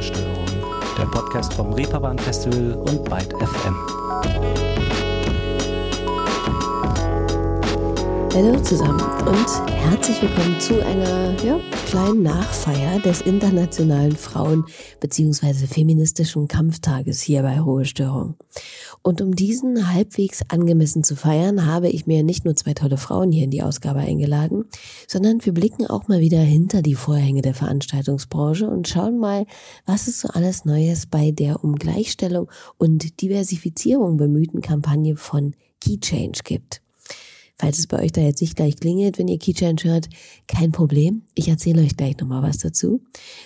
Ruhestörung, der Podcast vom Reeperbahn Festival und Byte FM. Hallo zusammen und herzlich willkommen zu einer ja, kleinen Nachfeier des Internationalen Frauen- bzw. feministischen Kampftages hier bei Ruhestörung. Und um diesen halbwegs angemessen zu feiern, habe ich mir nicht nur zwei tolle Frauen hier in die Ausgabe eingeladen, sondern wir blicken auch mal wieder hinter die Vorhänge der Veranstaltungsbranche und schauen mal, was es so alles Neues bei der um Gleichstellung und Diversifizierung bemühten Kampagne von Key Change gibt. Falls es bei euch da jetzt nicht gleich klingelt, wenn ihr Keychain hört, kein Problem. Ich erzähle euch gleich nochmal was dazu.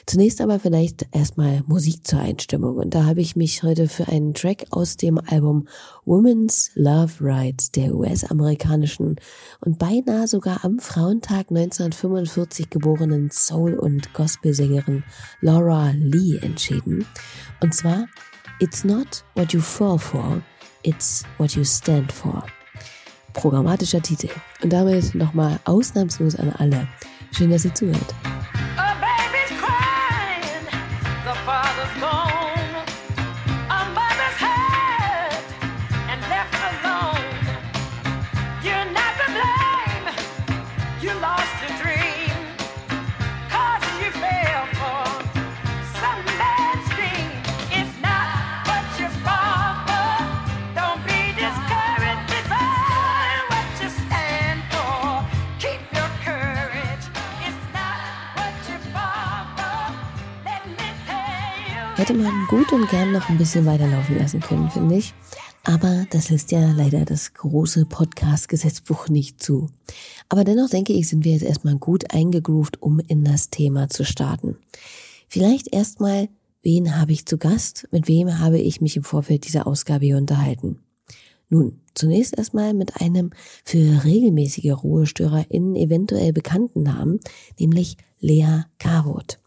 Zunächst aber vielleicht erstmal Musik zur Einstimmung. Und da habe ich mich heute für einen Track aus dem Album Women's Love Rights der US-amerikanischen und beinahe sogar am Frauentag 1945 geborenen Soul- und Gospelsängerin Laura Lee entschieden. Und zwar It's not what you fall for, it's what you stand for programmatischer Titel. Und damit nochmal ausnahmslos an alle. Schön, dass ihr zuhört. Hätte man gut und gern noch ein bisschen weiterlaufen lassen können, finde ich. Aber das lässt ja leider das große Podcast-Gesetzbuch nicht zu. Aber dennoch denke ich, sind wir jetzt erstmal gut eingegroovt, um in das Thema zu starten. Vielleicht erstmal, wen habe ich zu Gast? Mit wem habe ich mich im Vorfeld dieser Ausgabe hier unterhalten? Nun, zunächst erstmal mit einem für regelmäßige RuhestörerInnen eventuell bekannten Namen, nämlich Lea Karwoth.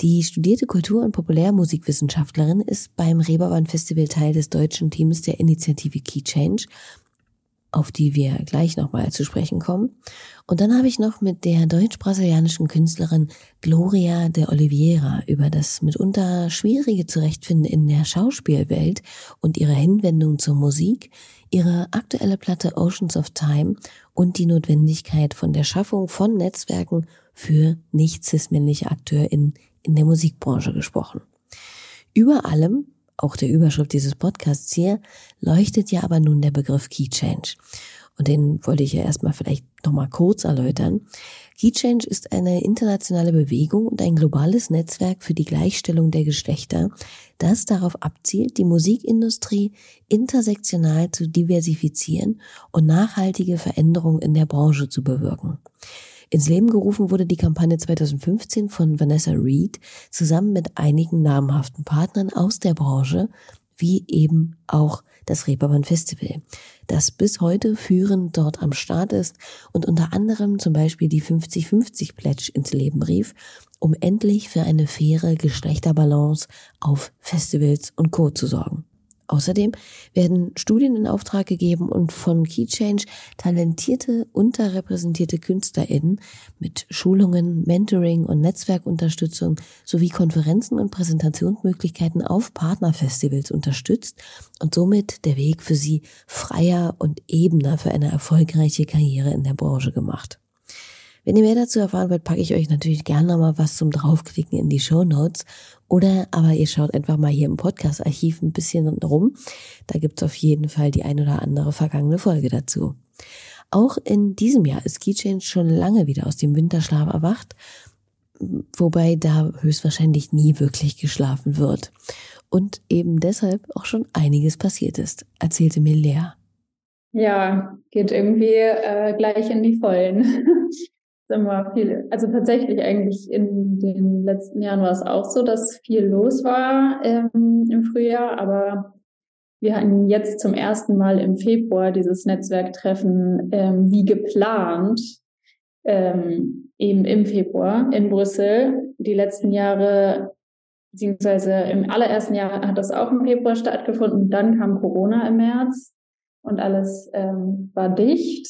Die studierte Kultur- und Populärmusikwissenschaftlerin ist beim Reeperbahn Festival Teil des deutschen Teams der Initiative Key Change, auf die wir gleich nochmal zu sprechen kommen. Und dann habe ich noch mit der deutsch-brasilianischen Künstlerin Gloria de Oliveira über das mitunter schwierige Zurechtfinden in der Schauspielwelt und ihre Hinwendung zur Musik, ihre aktuelle Platte Oceans of Time und die Notwendigkeit von der Schaffung von Netzwerken für nicht cis-männliche AkteurInnen in der Musikbranche gesprochen. Über allem, auch der Überschrift dieses Podcasts hier, leuchtet ja aber nun der Begriff Key Change. Und den wollte ich ja erstmal vielleicht nochmal kurz erläutern. Key Change ist eine internationale Bewegung und ein globales Netzwerk für die Gleichstellung der Geschlechter, das darauf abzielt, die Musikindustrie intersektional zu diversifizieren und nachhaltige Veränderungen in der Branche zu bewirken. Ins Leben gerufen wurde die Kampagne 2015 von Vanessa Reed zusammen mit einigen namhaften Partnern aus der Branche, wie eben auch das Reeperbahn Festival, das bis heute führend dort am Start ist und unter anderem zum Beispiel die 50-50 Pledge ins Leben rief, um endlich für eine faire Geschlechterbalance auf Festivals und Co. zu sorgen. Außerdem werden Studien in Auftrag gegeben und von KeyChange talentierte, unterrepräsentierte KünstlerInnen mit Schulungen, Mentoring und Netzwerkunterstützung sowie Konferenzen und Präsentationsmöglichkeiten auf Partnerfestivals unterstützt und somit der Weg für sie freier und ebener für eine erfolgreiche Karriere in der Branche gemacht. Wenn ihr mehr dazu erfahren wollt, packe ich euch natürlich gerne nochmal was zum Draufklicken in die Show Notes. Oder aber ihr schaut einfach mal hier im Podcast-Archiv ein bisschen rum. Da gibt's auf jeden Fall die ein oder andere vergangene Folge dazu. Auch in diesem Jahr ist Keychain schon lange wieder aus dem Winterschlaf erwacht, wobei da höchstwahrscheinlich nie wirklich geschlafen wird. Und eben deshalb auch schon einiges passiert ist, erzählte mir Lea. Ja, geht irgendwie äh, gleich in die Vollen. immer viel, also tatsächlich eigentlich in den letzten Jahren war es auch so, dass viel los war ähm, im Frühjahr, aber wir hatten jetzt zum ersten Mal im Februar dieses Netzwerktreffen ähm, wie geplant, ähm, eben im Februar in Brüssel. Die letzten Jahre, beziehungsweise im allerersten Jahr hat das auch im Februar stattgefunden. Dann kam Corona im März und alles ähm, war dicht.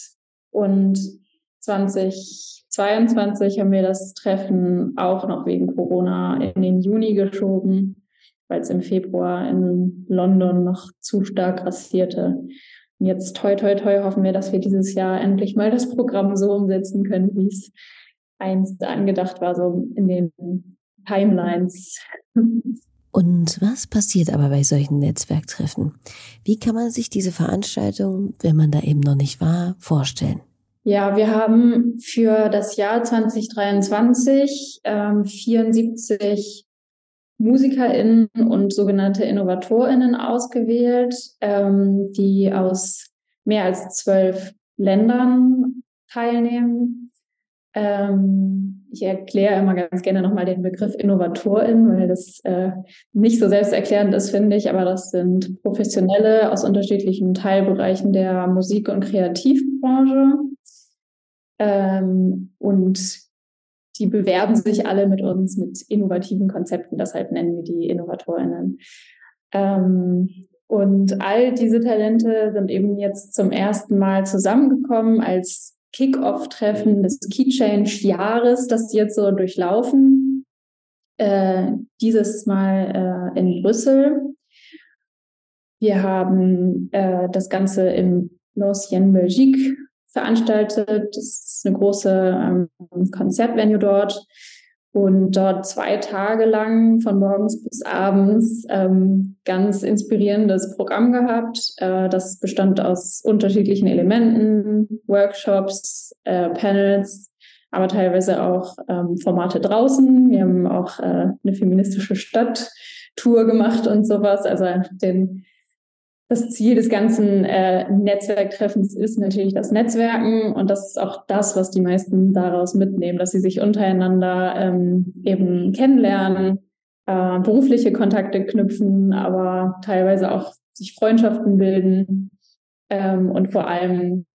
Und 20 2022 haben wir das Treffen auch noch wegen Corona in den Juni geschoben, weil es im Februar in London noch zu stark rassierte. Und jetzt toi toi toi hoffen wir, dass wir dieses Jahr endlich mal das Programm so umsetzen können, wie es einst angedacht war, so in den Timelines. Und was passiert aber bei solchen Netzwerktreffen? Wie kann man sich diese Veranstaltung, wenn man da eben noch nicht war, vorstellen? Ja, wir haben für das Jahr 2023 ähm, 74 MusikerInnen und sogenannte InnovatorInnen ausgewählt, ähm, die aus mehr als zwölf Ländern teilnehmen. Ähm, ich erkläre immer ganz gerne nochmal den Begriff Innovatorin, weil das äh, nicht so selbsterklärend ist, finde ich, aber das sind Professionelle aus unterschiedlichen Teilbereichen der Musik- und Kreativbranche. Ähm, und die bewerben sich alle mit uns mit innovativen Konzepten, deshalb nennen wir die Innovatorinnen. Ähm, und all diese Talente sind eben jetzt zum ersten Mal zusammengekommen als Kick-Off-Treffen des Key Change-Jahres, das sie jetzt so durchlaufen. Äh, dieses Mal äh, in Brüssel. Wir haben äh, das Ganze im L'Ancienne Belgique veranstaltet. Das ist eine große ähm, Konzertvenue dort und dort zwei Tage lang von morgens bis abends ähm, ganz inspirierendes Programm gehabt. Äh, das bestand aus unterschiedlichen Elementen, Workshops, äh, Panels, aber teilweise auch ähm, Formate draußen. Wir haben auch äh, eine feministische Stadttour gemacht und sowas. Also den das Ziel des ganzen äh, Netzwerktreffens ist natürlich das Netzwerken und das ist auch das, was die meisten daraus mitnehmen, dass sie sich untereinander ähm, eben kennenlernen, äh, berufliche Kontakte knüpfen, aber teilweise auch sich Freundschaften bilden ähm, und vor allem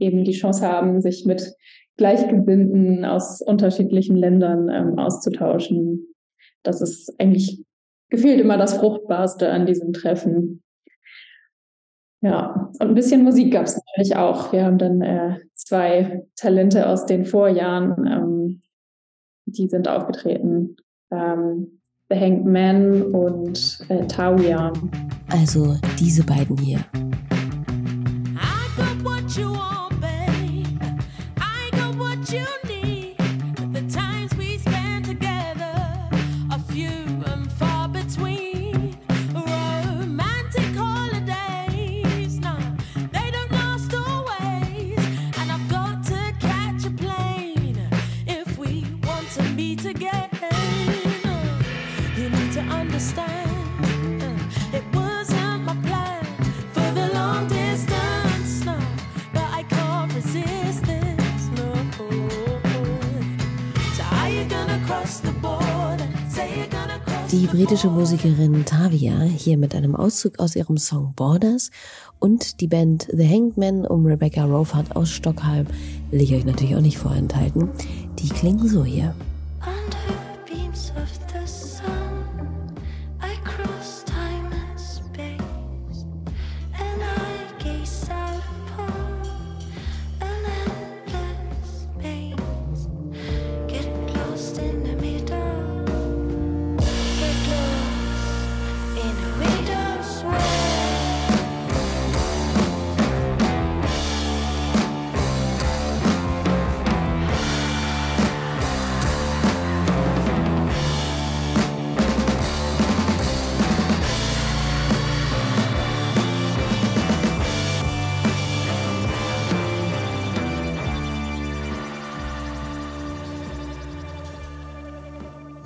eben die Chance haben, sich mit Gleichgesinnten aus unterschiedlichen Ländern ähm, auszutauschen. Das ist eigentlich gefühlt immer das Fruchtbarste an diesem Treffen. Ja, und ein bisschen Musik gab es natürlich auch. Wir haben dann äh, zwei Talente aus den Vorjahren, ähm, die sind aufgetreten. Ähm, The Hanged Man und äh, Tauja. Also diese beiden hier. Die britische Musikerin Tavia hier mit einem Auszug aus ihrem Song Borders und die Band The Hanged Man um Rebecca Rofart aus Stockholm will ich euch natürlich auch nicht vorenthalten. Die klingen so hier.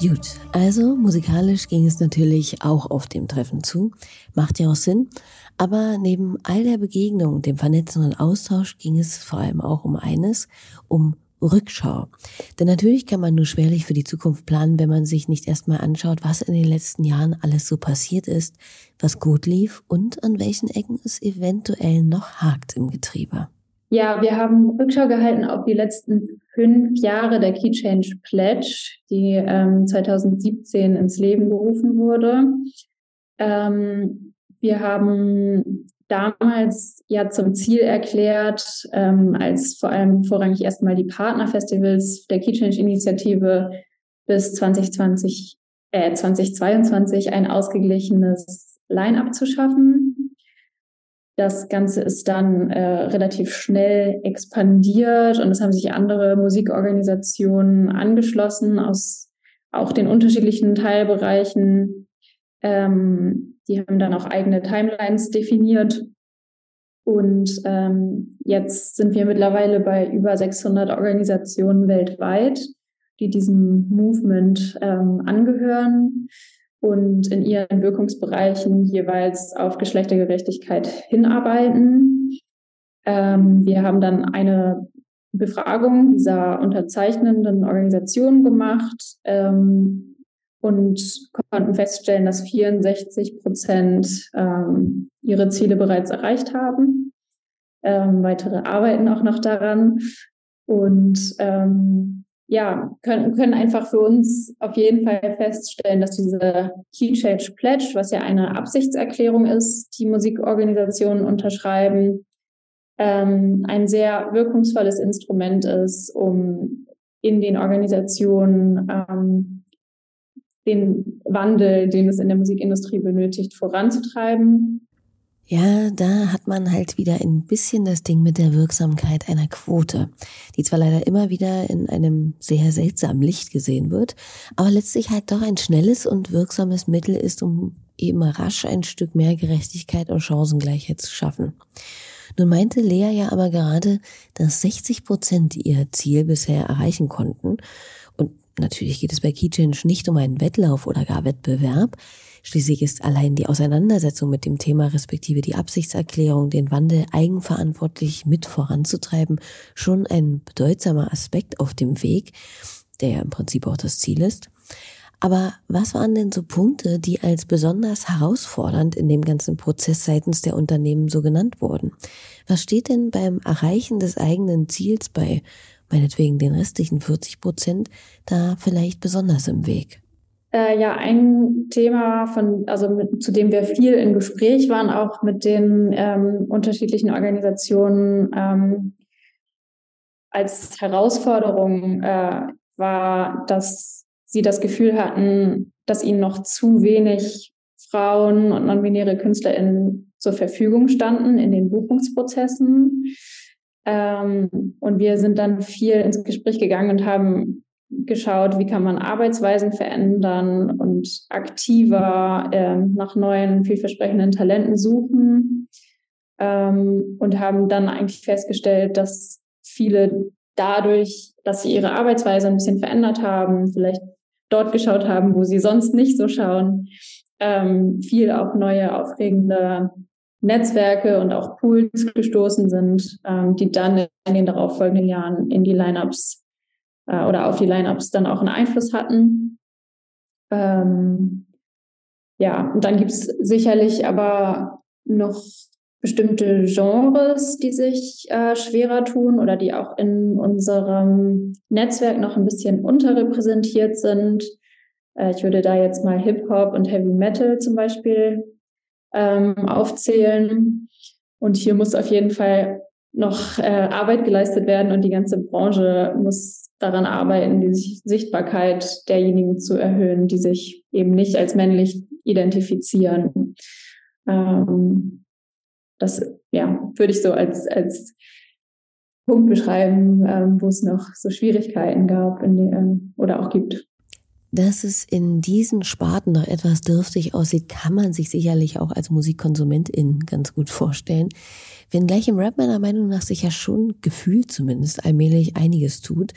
Gut, also musikalisch ging es natürlich auch auf dem Treffen zu. Macht ja auch Sinn. Aber neben all der Begegnung, dem Vernetzen und Austausch ging es vor allem auch um eines, um Rückschau. Denn natürlich kann man nur schwerlich für die Zukunft planen, wenn man sich nicht erstmal anschaut, was in den letzten Jahren alles so passiert ist, was gut lief und an welchen Ecken es eventuell noch hakt im Getriebe. Ja, wir haben Rückschau gehalten auf die letzten fünf Jahre der Key Change Pledge, die ähm, 2017 ins Leben gerufen wurde. Ähm, wir haben damals ja zum Ziel erklärt, ähm, als vor allem vorrangig erstmal die Partnerfestivals der Key Change Initiative bis 2020, äh, 2022 ein ausgeglichenes Line-up zu schaffen. Das Ganze ist dann äh, relativ schnell expandiert und es haben sich andere Musikorganisationen angeschlossen aus auch den unterschiedlichen Teilbereichen. Ähm, die haben dann auch eigene Timelines definiert. Und ähm, jetzt sind wir mittlerweile bei über 600 Organisationen weltweit, die diesem Movement ähm, angehören und in ihren Wirkungsbereichen jeweils auf Geschlechtergerechtigkeit hinarbeiten. Ähm, wir haben dann eine Befragung dieser unterzeichnenden Organisationen gemacht ähm, und konnten feststellen, dass 64 Prozent ähm, ihre Ziele bereits erreicht haben. Ähm, weitere arbeiten auch noch daran und ähm, ja, können, können einfach für uns auf jeden Fall feststellen, dass diese Key Change Pledge, was ja eine Absichtserklärung ist, die Musikorganisationen unterschreiben, ähm, ein sehr wirkungsvolles Instrument ist, um in den Organisationen ähm, den Wandel, den es in der Musikindustrie benötigt, voranzutreiben. Ja, da hat man halt wieder ein bisschen das Ding mit der Wirksamkeit einer Quote, die zwar leider immer wieder in einem sehr seltsamen Licht gesehen wird, aber letztlich halt doch ein schnelles und wirksames Mittel ist, um eben rasch ein Stück mehr Gerechtigkeit und Chancengleichheit zu schaffen. Nun meinte Lea ja aber gerade, dass 60 Prozent ihr Ziel bisher erreichen konnten. Und natürlich geht es bei Keychange nicht um einen Wettlauf oder gar Wettbewerb. Schließlich ist allein die Auseinandersetzung mit dem Thema respektive die Absichtserklärung, den Wandel eigenverantwortlich mit voranzutreiben, schon ein bedeutsamer Aspekt auf dem Weg, der ja im Prinzip auch das Ziel ist. Aber was waren denn so Punkte, die als besonders herausfordernd in dem ganzen Prozess seitens der Unternehmen so genannt wurden? Was steht denn beim Erreichen des eigenen Ziels bei meinetwegen den restlichen 40 Prozent da vielleicht besonders im Weg? Äh, ja, ein Thema, von, also mit, zu dem wir viel in Gespräch waren, auch mit den ähm, unterschiedlichen Organisationen ähm, als Herausforderung äh, war, dass sie das Gefühl hatten, dass ihnen noch zu wenig Frauen und non-binäre KünstlerInnen zur Verfügung standen in den Buchungsprozessen. Ähm, und wir sind dann viel ins Gespräch gegangen und haben geschaut, wie kann man Arbeitsweisen verändern und aktiver äh, nach neuen, vielversprechenden Talenten suchen. Ähm, und haben dann eigentlich festgestellt, dass viele dadurch, dass sie ihre Arbeitsweise ein bisschen verändert haben, vielleicht dort geschaut haben, wo sie sonst nicht so schauen. Ähm, viel auf neue, aufregende Netzwerke und auch Pools gestoßen sind, ähm, die dann in den darauffolgenden Jahren in die Lineups äh, oder auf die Lineups dann auch einen Einfluss hatten. Ähm, ja, und dann gibt es sicherlich aber noch bestimmte Genres, die sich äh, schwerer tun oder die auch in unserem Netzwerk noch ein bisschen unterrepräsentiert sind. Äh, ich würde da jetzt mal Hip-Hop und Heavy Metal zum Beispiel ähm, aufzählen. Und hier muss auf jeden Fall noch äh, Arbeit geleistet werden und die ganze Branche muss daran arbeiten, die Sichtbarkeit derjenigen zu erhöhen, die sich eben nicht als männlich identifizieren. Ähm, das ja, würde ich so als, als Punkt beschreiben, ähm, wo es noch so Schwierigkeiten gab die, ähm, oder auch gibt. Dass es in diesen Sparten noch etwas dürftig aussieht, kann man sich sicherlich auch als Musikkonsumentin ganz gut vorstellen. Wenngleich im Rap meiner Meinung nach sich ja schon gefühlt zumindest allmählich einiges tut.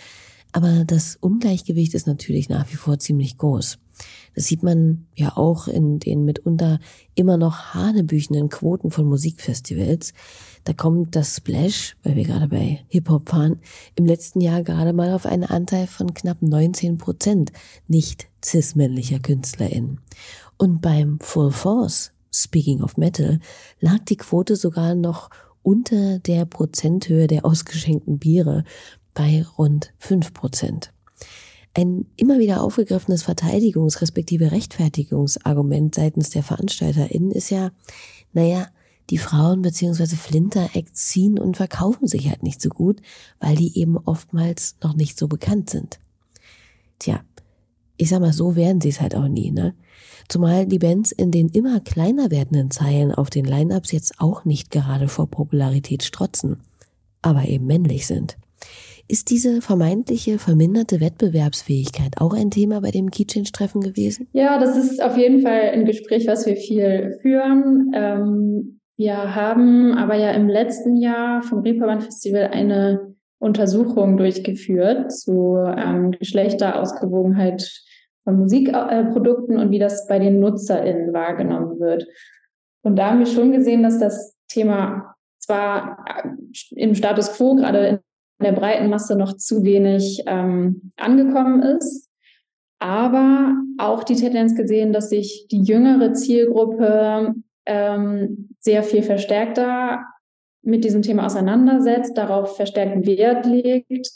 Aber das Ungleichgewicht ist natürlich nach wie vor ziemlich groß. Das sieht man ja auch in den mitunter immer noch hanebüchenden Quoten von Musikfestivals. Da kommt das Splash, weil wir gerade bei Hip-Hop fahren, im letzten Jahr gerade mal auf einen Anteil von knapp 19 Prozent nicht cis-männlicher KünstlerInnen. Und beim Full Force, speaking of Metal, lag die Quote sogar noch unter der Prozenthöhe der ausgeschenkten Biere bei rund 5 Prozent. Ein immer wieder aufgegriffenes Verteidigungs- respektive Rechtfertigungsargument seitens der VeranstalterInnen ist ja, naja, die Frauen bzw. Flinter-Acts ziehen und verkaufen sich halt nicht so gut, weil die eben oftmals noch nicht so bekannt sind. Tja, ich sag mal, so werden sie es halt auch nie, ne? Zumal die Bands in den immer kleiner werdenden Zeilen auf den Line-Ups jetzt auch nicht gerade vor Popularität strotzen, aber eben männlich sind. Ist diese vermeintliche verminderte Wettbewerbsfähigkeit auch ein Thema bei dem Keychange-Treffen gewesen? Ja, das ist auf jeden Fall ein Gespräch, was wir viel führen. Ähm, wir haben aber ja im letzten Jahr vom Reeperbahn Festival eine Untersuchung durchgeführt zu ähm, Geschlechterausgewogenheit von Musikprodukten und wie das bei den NutzerInnen wahrgenommen wird. Und da haben wir schon gesehen, dass das Thema zwar äh, im Status quo gerade in der breiten Masse noch zu wenig ähm, angekommen ist, aber auch die Tendenz gesehen, dass sich die jüngere Zielgruppe ähm, sehr viel verstärkter mit diesem Thema auseinandersetzt, darauf verstärkten Wert legt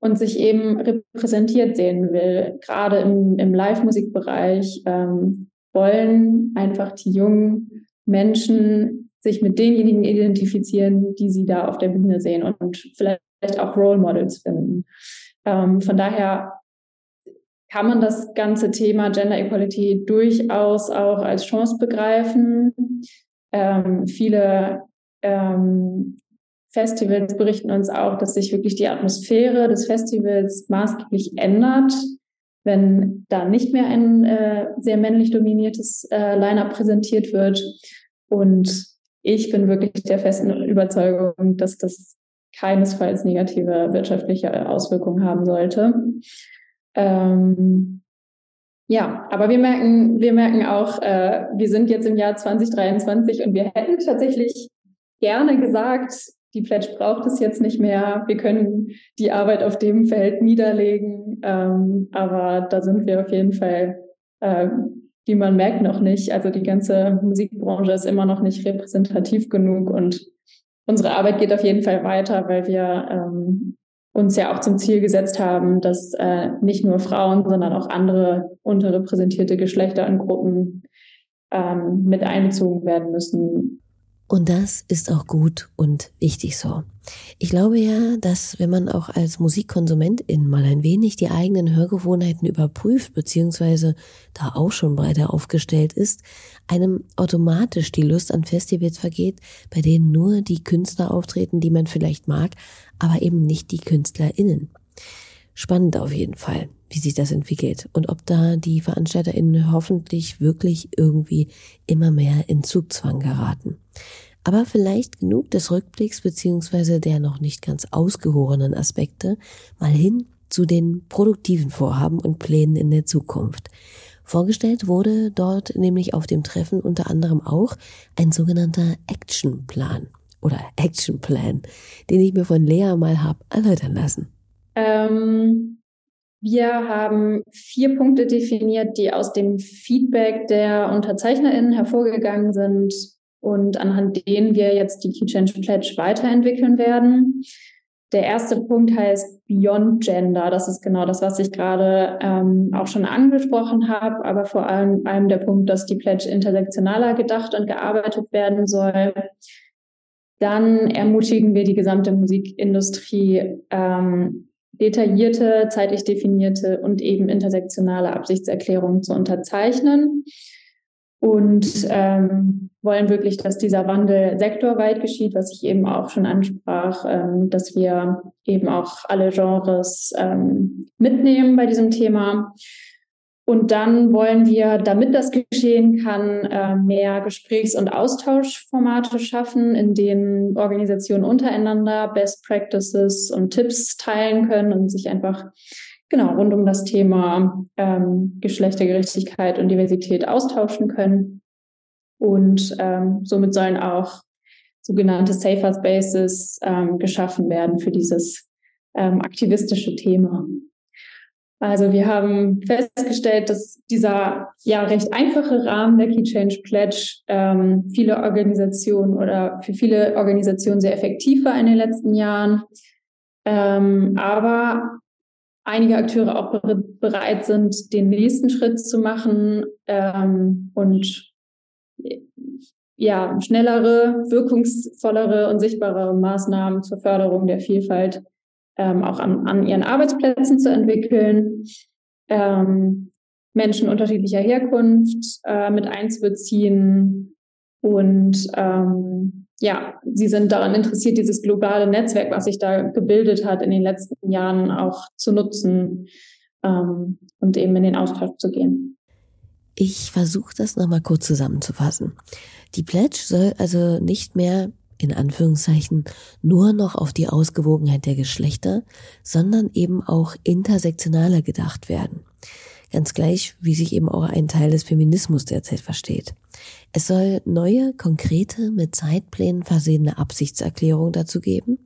und sich eben repräsentiert sehen will. Gerade im, im Live-Musikbereich ähm, wollen einfach die jungen Menschen sich mit denjenigen identifizieren, die sie da auf der Bühne sehen und vielleicht auch Role Models finden. Ähm, von daher kann man das ganze Thema Gender Equality durchaus auch als Chance begreifen. Ähm, viele ähm, Festivals berichten uns auch, dass sich wirklich die Atmosphäre des Festivals maßgeblich ändert, wenn da nicht mehr ein äh, sehr männlich dominiertes äh, Line-up präsentiert wird. Und ich bin wirklich der festen Überzeugung, dass das keinesfalls negative wirtschaftliche Auswirkungen haben sollte. Ähm, ja, aber wir merken, wir merken auch, äh, wir sind jetzt im Jahr 2023 und wir hätten tatsächlich gerne gesagt, die Pledge braucht es jetzt nicht mehr. Wir können die Arbeit auf dem Feld niederlegen. Ähm, aber da sind wir auf jeden Fall, äh, wie man merkt, noch nicht. Also die ganze Musikbranche ist immer noch nicht repräsentativ genug und unsere Arbeit geht auf jeden Fall weiter, weil wir ähm, uns ja auch zum Ziel gesetzt haben, dass äh, nicht nur Frauen, sondern auch andere unterrepräsentierte Geschlechter und Gruppen ähm, mit einbezogen werden müssen. Und das ist auch gut und wichtig so. Ich glaube ja, dass wenn man auch als Musikkonsumentin mal ein wenig die eigenen Hörgewohnheiten überprüft, beziehungsweise da auch schon breiter aufgestellt ist, einem automatisch die Lust an Festivals vergeht, bei denen nur die Künstler auftreten, die man vielleicht mag, aber eben nicht die KünstlerInnen. Spannend auf jeden Fall, wie sich das entwickelt und ob da die VeranstalterInnen hoffentlich wirklich irgendwie immer mehr in Zugzwang geraten. Aber vielleicht genug des Rückblicks beziehungsweise der noch nicht ganz ausgehorenen Aspekte mal hin zu den produktiven Vorhaben und Plänen in der Zukunft. Vorgestellt wurde dort nämlich auf dem Treffen unter anderem auch ein sogenannter Actionplan oder Actionplan, den ich mir von Lea mal hab erläutern lassen. Ähm, wir haben vier Punkte definiert, die aus dem Feedback der UnterzeichnerInnen hervorgegangen sind und anhand denen wir jetzt die Key Change Pledge weiterentwickeln werden. Der erste Punkt heißt Beyond Gender. Das ist genau das, was ich gerade ähm, auch schon angesprochen habe, aber vor allem, allem der Punkt, dass die Pledge intersektionaler gedacht und gearbeitet werden soll. Dann ermutigen wir die gesamte Musikindustrie, ähm, detaillierte, zeitlich definierte und eben intersektionale Absichtserklärungen zu unterzeichnen und ähm, wollen wirklich, dass dieser Wandel sektorweit geschieht, was ich eben auch schon ansprach, ähm, dass wir eben auch alle Genres ähm, mitnehmen bei diesem Thema. Und dann wollen wir, damit das geschehen kann, äh, mehr Gesprächs- und Austauschformate schaffen, in denen Organisationen untereinander Best Practices und Tipps teilen können und sich einfach genau rund um das Thema ähm, Geschlechtergerechtigkeit und Diversität austauschen können. Und ähm, somit sollen auch sogenannte Safer Spaces ähm, geschaffen werden für dieses ähm, aktivistische Thema. Also wir haben festgestellt, dass dieser ja recht einfache Rahmen der Key Change Pledge ähm, viele Organisationen oder für viele Organisationen sehr effektiv war in den letzten Jahren. Ähm, aber einige Akteure auch bereit sind, den nächsten Schritt zu machen ähm, und ja, schnellere, wirkungsvollere und sichtbarere Maßnahmen zur Förderung der Vielfalt ähm, auch an, an, ihren Arbeitsplätzen zu entwickeln, ähm, Menschen unterschiedlicher Herkunft äh, mit einzubeziehen und ähm, ja, sie sind daran interessiert, dieses globale Netzwerk, was sich da gebildet hat, in den letzten Jahren auch zu nutzen ähm, und eben in den Austausch zu gehen. Ich versuche das nochmal kurz zusammenzufassen. Die Pledge soll also nicht mehr in Anführungszeichen nur noch auf die Ausgewogenheit der Geschlechter, sondern eben auch intersektionaler gedacht werden. Ganz gleich, wie sich eben auch ein Teil des Feminismus derzeit versteht. Es soll neue, konkrete, mit Zeitplänen versehene Absichtserklärungen dazu geben,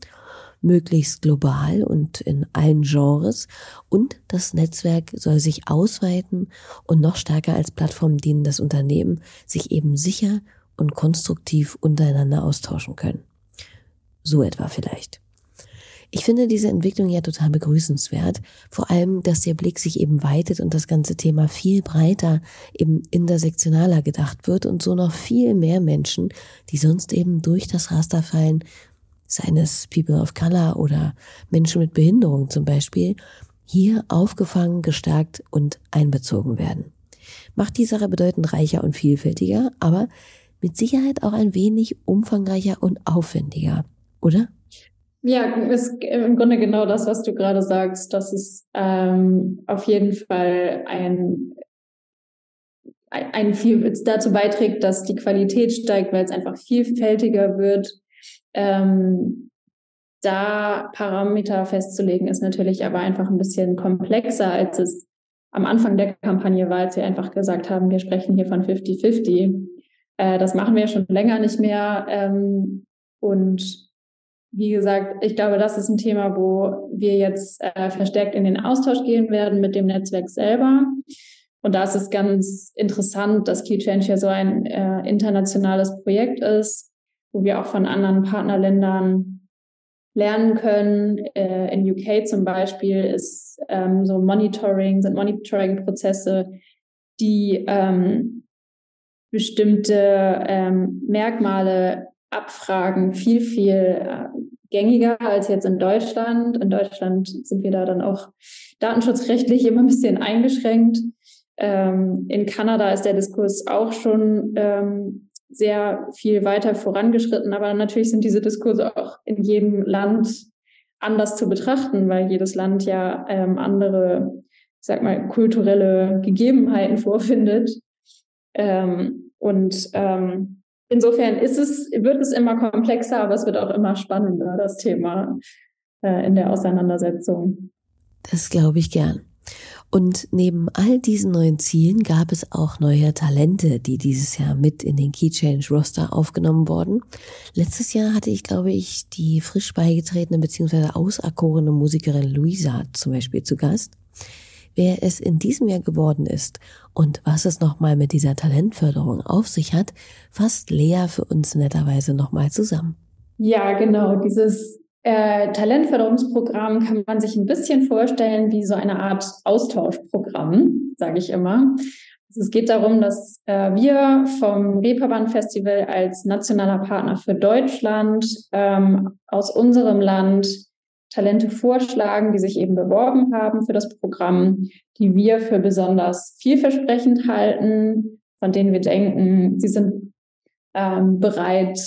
möglichst global und in allen Genres und das Netzwerk soll sich ausweiten und noch stärker als Plattform dienen, das Unternehmen sich eben sicher und konstruktiv untereinander austauschen können. So etwa vielleicht. Ich finde diese Entwicklung ja total begrüßenswert. Vor allem, dass der Blick sich eben weitet und das ganze Thema viel breiter, eben intersektionaler gedacht wird und so noch viel mehr Menschen, die sonst eben durch das Raster fallen, seines People of Color oder Menschen mit Behinderung zum Beispiel, hier aufgefangen, gestärkt und einbezogen werden. Macht die Sache bedeutend reicher und vielfältiger, aber mit Sicherheit auch ein wenig umfangreicher und aufwendiger, oder? Ja, ist im Grunde genau das, was du gerade sagst, dass es ähm, auf jeden Fall ein, ein viel dazu beiträgt, dass die Qualität steigt, weil es einfach vielfältiger wird. Ähm, da Parameter festzulegen, ist natürlich aber einfach ein bisschen komplexer, als es am Anfang der Kampagne war, als wir einfach gesagt haben, wir sprechen hier von 50-50. Äh, das machen wir schon länger nicht mehr. Ähm, und wie gesagt, ich glaube, das ist ein Thema, wo wir jetzt äh, verstärkt in den Austausch gehen werden mit dem Netzwerk selber. Und da ist es ganz interessant, dass Key Change ja so ein äh, internationales Projekt ist, wo wir auch von anderen Partnerländern lernen können. Äh, in UK zum Beispiel ist ähm, so Monitoring, sind Monitoring-Prozesse, die ähm, bestimmte ähm, Merkmale abfragen, viel, viel äh, gängiger als jetzt in Deutschland. In Deutschland sind wir da dann auch datenschutzrechtlich immer ein bisschen eingeschränkt. Ähm, in Kanada ist der Diskurs auch schon ähm, sehr viel weiter vorangeschritten, aber natürlich sind diese Diskurse auch in jedem Land anders zu betrachten, weil jedes Land ja ähm, andere, ich sag mal, kulturelle Gegebenheiten vorfindet. Ähm, und ähm, insofern ist es, wird es immer komplexer, aber es wird auch immer spannender, das Thema äh, in der Auseinandersetzung. Das glaube ich gern. Und neben all diesen neuen Zielen gab es auch neue Talente, die dieses Jahr mit in den Key Change Roster aufgenommen wurden. Letztes Jahr hatte ich, glaube ich, die frisch beigetretene bzw. auserkorene Musikerin Luisa zum Beispiel zu Gast wer es in diesem Jahr geworden ist und was es nochmal mit dieser Talentförderung auf sich hat, fasst Lea für uns netterweise nochmal zusammen. Ja, genau. Dieses äh, Talentförderungsprogramm kann man sich ein bisschen vorstellen wie so eine Art Austauschprogramm, sage ich immer. Also es geht darum, dass äh, wir vom Reeperbahn Festival als nationaler Partner für Deutschland ähm, aus unserem Land Talente vorschlagen, die sich eben beworben haben für das Programm, die wir für besonders vielversprechend halten, von denen wir denken, sie sind ähm, bereit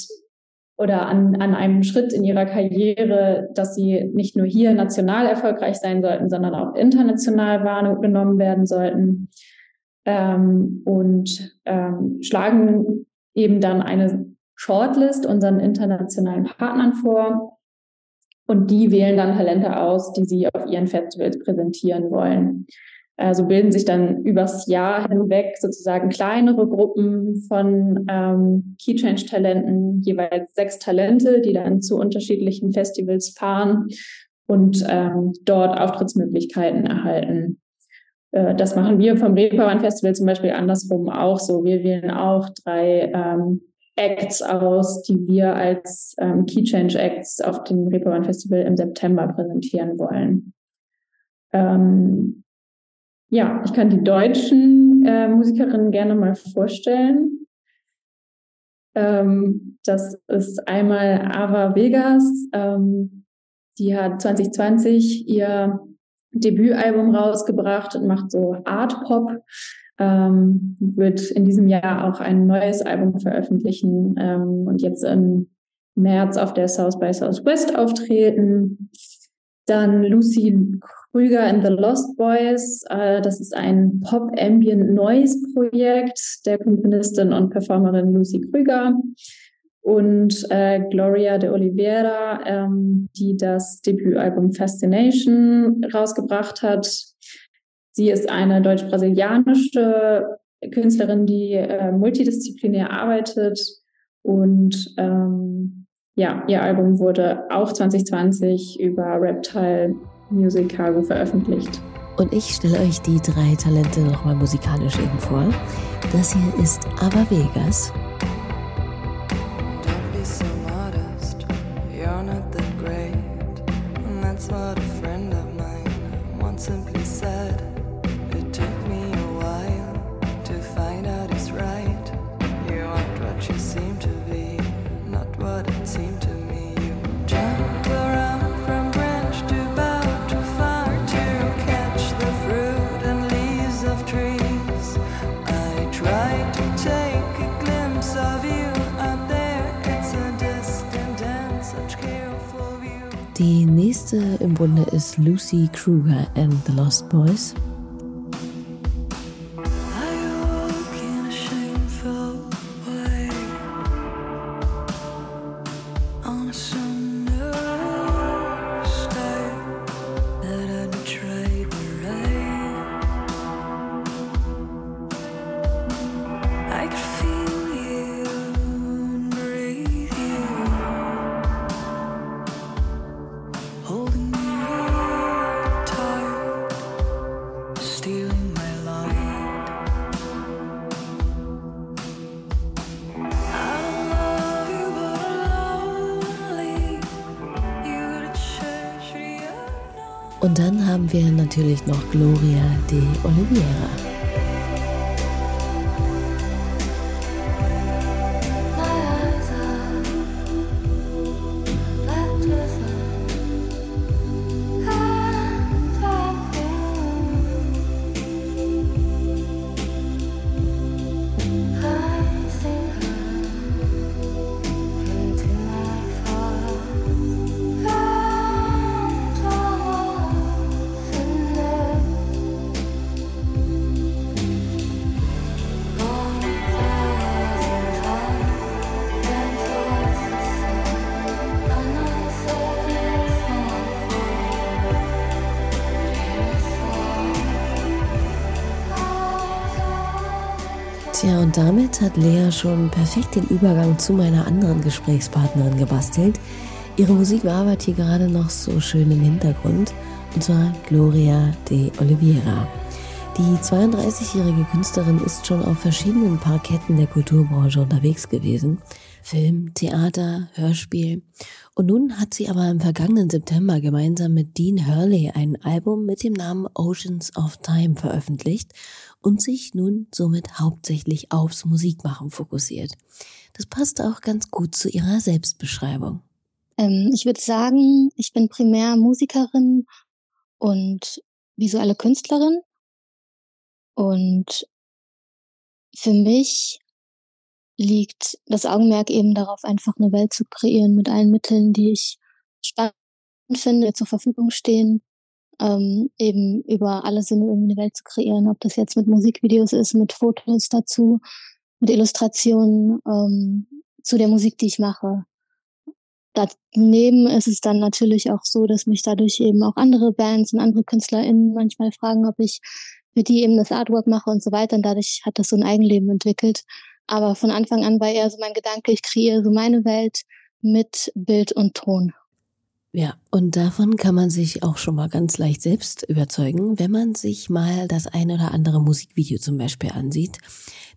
oder an, an einem Schritt in ihrer Karriere, dass sie nicht nur hier national erfolgreich sein sollten, sondern auch international wahrgenommen werden sollten. Ähm, und ähm, schlagen eben dann eine Shortlist unseren internationalen Partnern vor, und die wählen dann Talente aus, die sie auf ihren Festivals präsentieren wollen. Also bilden sich dann übers Jahr hinweg sozusagen kleinere Gruppen von ähm, Key Change Talenten, jeweils sechs Talente, die dann zu unterschiedlichen Festivals fahren und ähm, dort Auftrittsmöglichkeiten erhalten. Äh, das machen wir vom Reeperbahn Festival zum Beispiel andersrum auch so. Wir wählen auch drei ähm, Acts aus, die wir als ähm, Key Change Acts auf dem Reeperbahn Festival im September präsentieren wollen. Ähm, ja, ich kann die deutschen äh, Musikerinnen gerne mal vorstellen. Ähm, das ist einmal Ava Vegas. Ähm, die hat 2020 ihr Debütalbum rausgebracht und macht so Art Pop. Ähm, wird in diesem Jahr auch ein neues Album veröffentlichen ähm, und jetzt im März auf der South by Southwest auftreten. Dann Lucy Krüger and the Lost Boys. Äh, das ist ein Pop-Ambient-Noise-Projekt der Komponistin und Performerin Lucy Krüger und äh, Gloria de Oliveira, ähm, die das Debütalbum Fascination rausgebracht hat. Sie ist eine deutsch-brasilianische Künstlerin, die äh, multidisziplinär arbeitet und ähm, ja, ihr Album wurde auch 2020 über Reptile Music Cargo veröffentlicht. Und ich stelle euch die drei Talente nochmal musikalisch eben vor. Das hier ist Ava Vegas nächste im Bunde ist Lucy Kruger and the Lost Boys. Und dann haben wir natürlich noch Gloria de Oliveira. Schon perfekt den Übergang zu meiner anderen Gesprächspartnerin gebastelt. Ihre Musik war aber hier gerade noch so schön im Hintergrund, und zwar Gloria de Oliveira. Die 32-jährige Künstlerin ist schon auf verschiedenen Parketten der Kulturbranche unterwegs gewesen. Film, Theater, Hörspiel. Und nun hat sie aber im vergangenen September gemeinsam mit Dean Hurley ein Album mit dem Namen Oceans of Time veröffentlicht und sich nun somit hauptsächlich aufs Musikmachen fokussiert. Das passt auch ganz gut zu ihrer Selbstbeschreibung. Ähm, ich würde sagen, ich bin primär Musikerin und visuelle Künstlerin. Und für mich liegt das Augenmerk eben darauf, einfach eine Welt zu kreieren mit allen Mitteln, die ich spannend finde, zur Verfügung stehen ähm, eben über alle Sinne irgendwie eine Welt zu kreieren, ob das jetzt mit Musikvideos ist, mit Fotos dazu, mit Illustrationen ähm, zu der Musik, die ich mache. Daneben ist es dann natürlich auch so, dass mich dadurch eben auch andere Bands und andere KünstlerInnen manchmal fragen, ob ich für die eben das Artwork mache und so weiter. Und dadurch hat das so ein Eigenleben entwickelt. Aber von Anfang an war eher so mein Gedanke, ich kreiere so meine Welt mit Bild und Ton. Ja, und davon kann man sich auch schon mal ganz leicht selbst überzeugen, wenn man sich mal das ein oder andere Musikvideo zum Beispiel ansieht.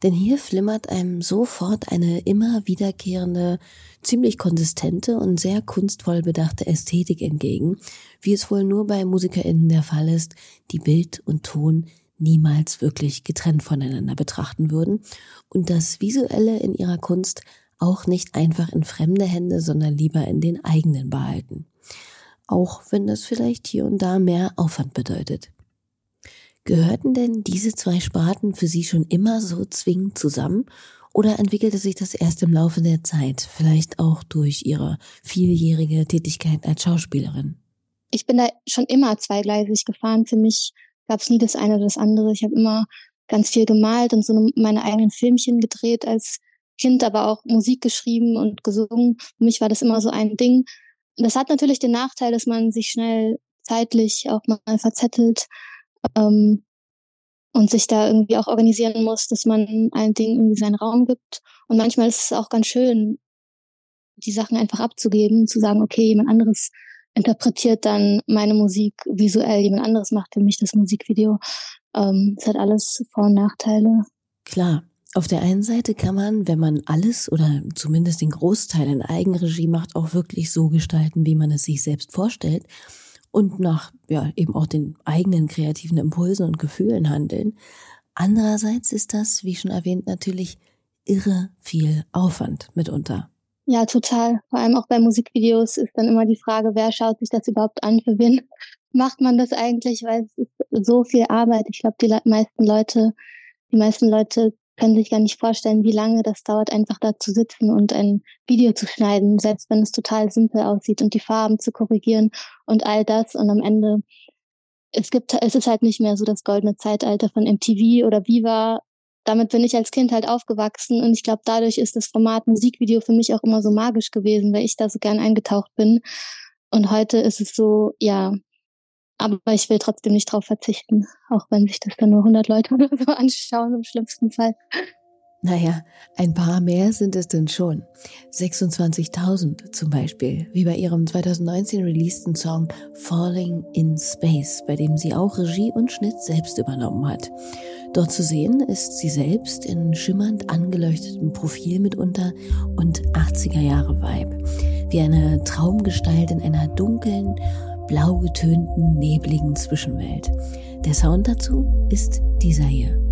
Denn hier flimmert einem sofort eine immer wiederkehrende, ziemlich konsistente und sehr kunstvoll bedachte Ästhetik entgegen, wie es wohl nur bei MusikerInnen der Fall ist, die Bild und Ton niemals wirklich getrennt voneinander betrachten würden und das Visuelle in ihrer Kunst auch nicht einfach in fremde Hände, sondern lieber in den eigenen behalten. Auch wenn das vielleicht hier und da mehr Aufwand bedeutet. Gehörten denn diese zwei Sparten für Sie schon immer so zwingend zusammen oder entwickelte sich das erst im Laufe der Zeit, vielleicht auch durch Ihre vieljährige Tätigkeit als Schauspielerin? Ich bin da schon immer zweigleisig gefahren. Für mich gab es nie das eine oder das andere. Ich habe immer ganz viel gemalt und so meine eigenen Filmchen gedreht als Kind, aber auch Musik geschrieben und gesungen. Für mich war das immer so ein Ding. Das hat natürlich den Nachteil, dass man sich schnell zeitlich auch mal verzettelt ähm, und sich da irgendwie auch organisieren muss, dass man allen Dingen irgendwie seinen Raum gibt. Und manchmal ist es auch ganz schön, die Sachen einfach abzugeben, zu sagen, okay, jemand anderes interpretiert dann meine Musik visuell, jemand anderes macht für mich das Musikvideo. Ähm, es hat alles Vor- und Nachteile. Klar. Auf der einen Seite kann man, wenn man alles oder zumindest den Großteil in Eigenregie macht, auch wirklich so gestalten, wie man es sich selbst vorstellt und nach ja eben auch den eigenen kreativen Impulsen und Gefühlen handeln. Andererseits ist das, wie schon erwähnt, natürlich irre viel Aufwand mitunter. Ja, total. Vor allem auch bei Musikvideos ist dann immer die Frage, wer schaut sich das überhaupt an? Für wen macht man das eigentlich? Weil es ist so viel Arbeit. Ich glaube, die meisten Leute, die meisten Leute können sich gar nicht vorstellen, wie lange das dauert, einfach da zu sitzen und ein Video zu schneiden, selbst wenn es total simpel aussieht und die Farben zu korrigieren und all das. Und am Ende, es gibt, es ist halt nicht mehr so das goldene Zeitalter von MTV oder Viva. Damit bin ich als Kind halt aufgewachsen und ich glaube, dadurch ist das Format Musikvideo für mich auch immer so magisch gewesen, weil ich da so gern eingetaucht bin. Und heute ist es so, ja, aber ich will trotzdem nicht drauf verzichten, auch wenn sich das dann nur 100 Leute oder so anschauen, im schlimmsten Fall. Naja, ein paar mehr sind es denn schon. 26.000 zum Beispiel, wie bei ihrem 2019 releaseden Song Falling in Space, bei dem sie auch Regie und Schnitt selbst übernommen hat. Dort zu sehen ist sie selbst in schimmernd angeleuchtetem Profil mitunter und 80er Jahre Vibe. Wie eine Traumgestalt in einer dunklen, blau getönten, nebligen Zwischenwelt. Der Sound dazu ist dieser hier.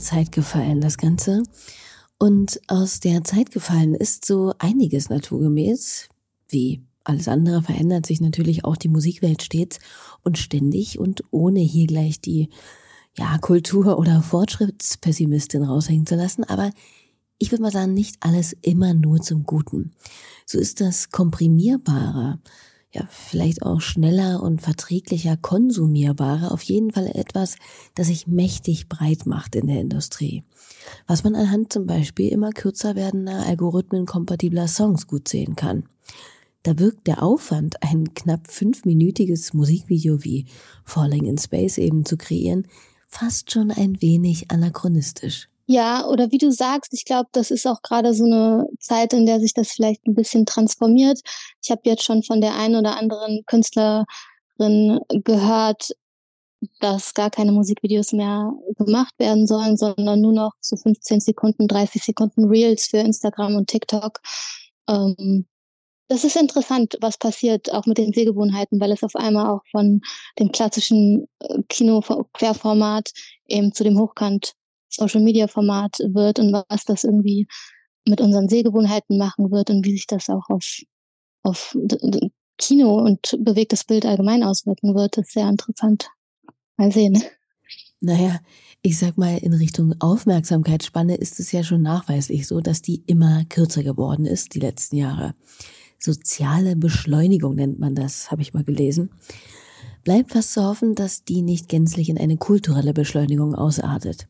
Zeit gefallen, das Ganze. Und aus der Zeit gefallen ist so einiges naturgemäß. Wie alles andere verändert sich natürlich auch die Musikwelt stets und ständig und ohne hier gleich die ja, Kultur- oder Fortschrittspessimistin raushängen zu lassen. Aber ich würde mal sagen, nicht alles immer nur zum Guten. So ist das Komprimierbare ja, vielleicht auch schneller und verträglicher konsumierbarer, auf jeden Fall etwas, das sich mächtig breit macht in der Industrie. Was man anhand zum Beispiel immer kürzer werdender algorithmenkompatibler Songs gut sehen kann. Da wirkt der Aufwand, ein knapp fünfminütiges Musikvideo wie Falling in Space eben zu kreieren, fast schon ein wenig anachronistisch. Ja, oder wie du sagst, ich glaube, das ist auch gerade so eine Zeit, in der sich das vielleicht ein bisschen transformiert. Ich habe jetzt schon von der einen oder anderen Künstlerin gehört, dass gar keine Musikvideos mehr gemacht werden sollen, sondern nur noch so 15 Sekunden, 30 Sekunden Reels für Instagram und TikTok. Ähm, das ist interessant, was passiert auch mit den Sehgewohnheiten, weil es auf einmal auch von dem klassischen äh, Kino-Querformat eben zu dem Hochkant Social Media Format wird und was das irgendwie mit unseren Sehgewohnheiten machen wird und wie sich das auch auf, auf Kino und bewegtes Bild allgemein auswirken wird, ist sehr interessant. Mal sehen. Naja, ich sag mal, in Richtung Aufmerksamkeitsspanne ist es ja schon nachweislich so, dass die immer kürzer geworden ist, die letzten Jahre. Soziale Beschleunigung nennt man das, habe ich mal gelesen. Bleibt fast zu hoffen, dass die nicht gänzlich in eine kulturelle Beschleunigung ausartet.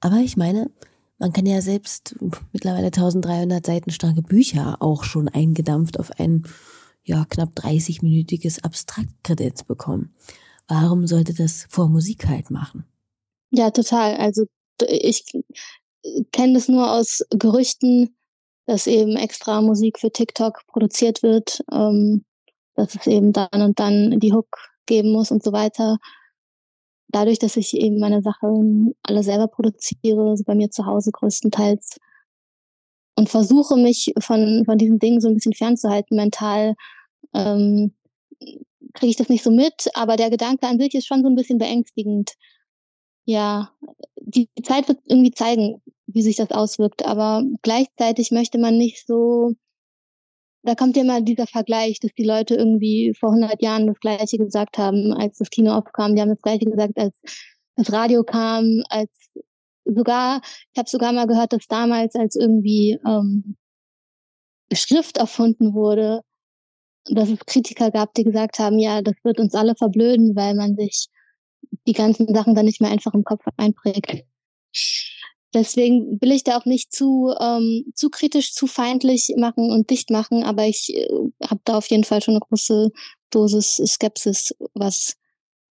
Aber ich meine, man kann ja selbst mittlerweile 1300 Seiten starke Bücher auch schon eingedampft auf ein ja, knapp 30-minütiges Abstraktkredit bekommen. Warum sollte das vor Musik halt machen? Ja, total. Also ich kenne das nur aus Gerüchten, dass eben extra Musik für TikTok produziert wird, ähm, dass es eben dann und dann die Hook geben muss und so weiter. Dadurch, dass ich eben meine Sachen alle selber produziere, bei mir zu Hause größtenteils, und versuche mich von, von diesen Dingen so ein bisschen fernzuhalten mental, ähm, kriege ich das nicht so mit, aber der Gedanke an sich ist schon so ein bisschen beängstigend. Ja, die Zeit wird irgendwie zeigen, wie sich das auswirkt, aber gleichzeitig möchte man nicht so da kommt ja immer dieser Vergleich, dass die Leute irgendwie vor 100 Jahren das Gleiche gesagt haben, als das Kino aufkam. Die haben das Gleiche gesagt, als das Radio kam, als sogar, ich habe sogar mal gehört, dass damals, als irgendwie ähm, Schrift erfunden wurde, dass es Kritiker gab, die gesagt haben, ja, das wird uns alle verblöden, weil man sich die ganzen Sachen dann nicht mehr einfach im Kopf einprägt. Deswegen will ich da auch nicht zu, ähm, zu kritisch, zu feindlich machen und dicht machen, aber ich äh, habe da auf jeden Fall schon eine große Dosis Skepsis, was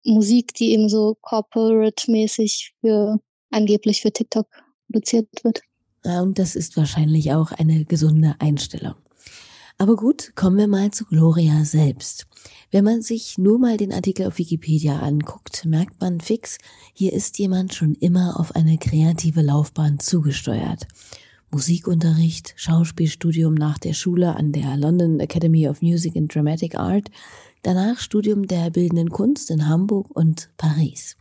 Musik, die eben so corporate-mäßig für angeblich für TikTok produziert wird. Ja, und das ist wahrscheinlich auch eine gesunde Einstellung. Aber gut, kommen wir mal zu Gloria selbst. Wenn man sich nur mal den Artikel auf Wikipedia anguckt, merkt man fix, hier ist jemand schon immer auf eine kreative Laufbahn zugesteuert. Musikunterricht, Schauspielstudium nach der Schule an der London Academy of Music and Dramatic Art, danach Studium der bildenden Kunst in Hamburg und Paris.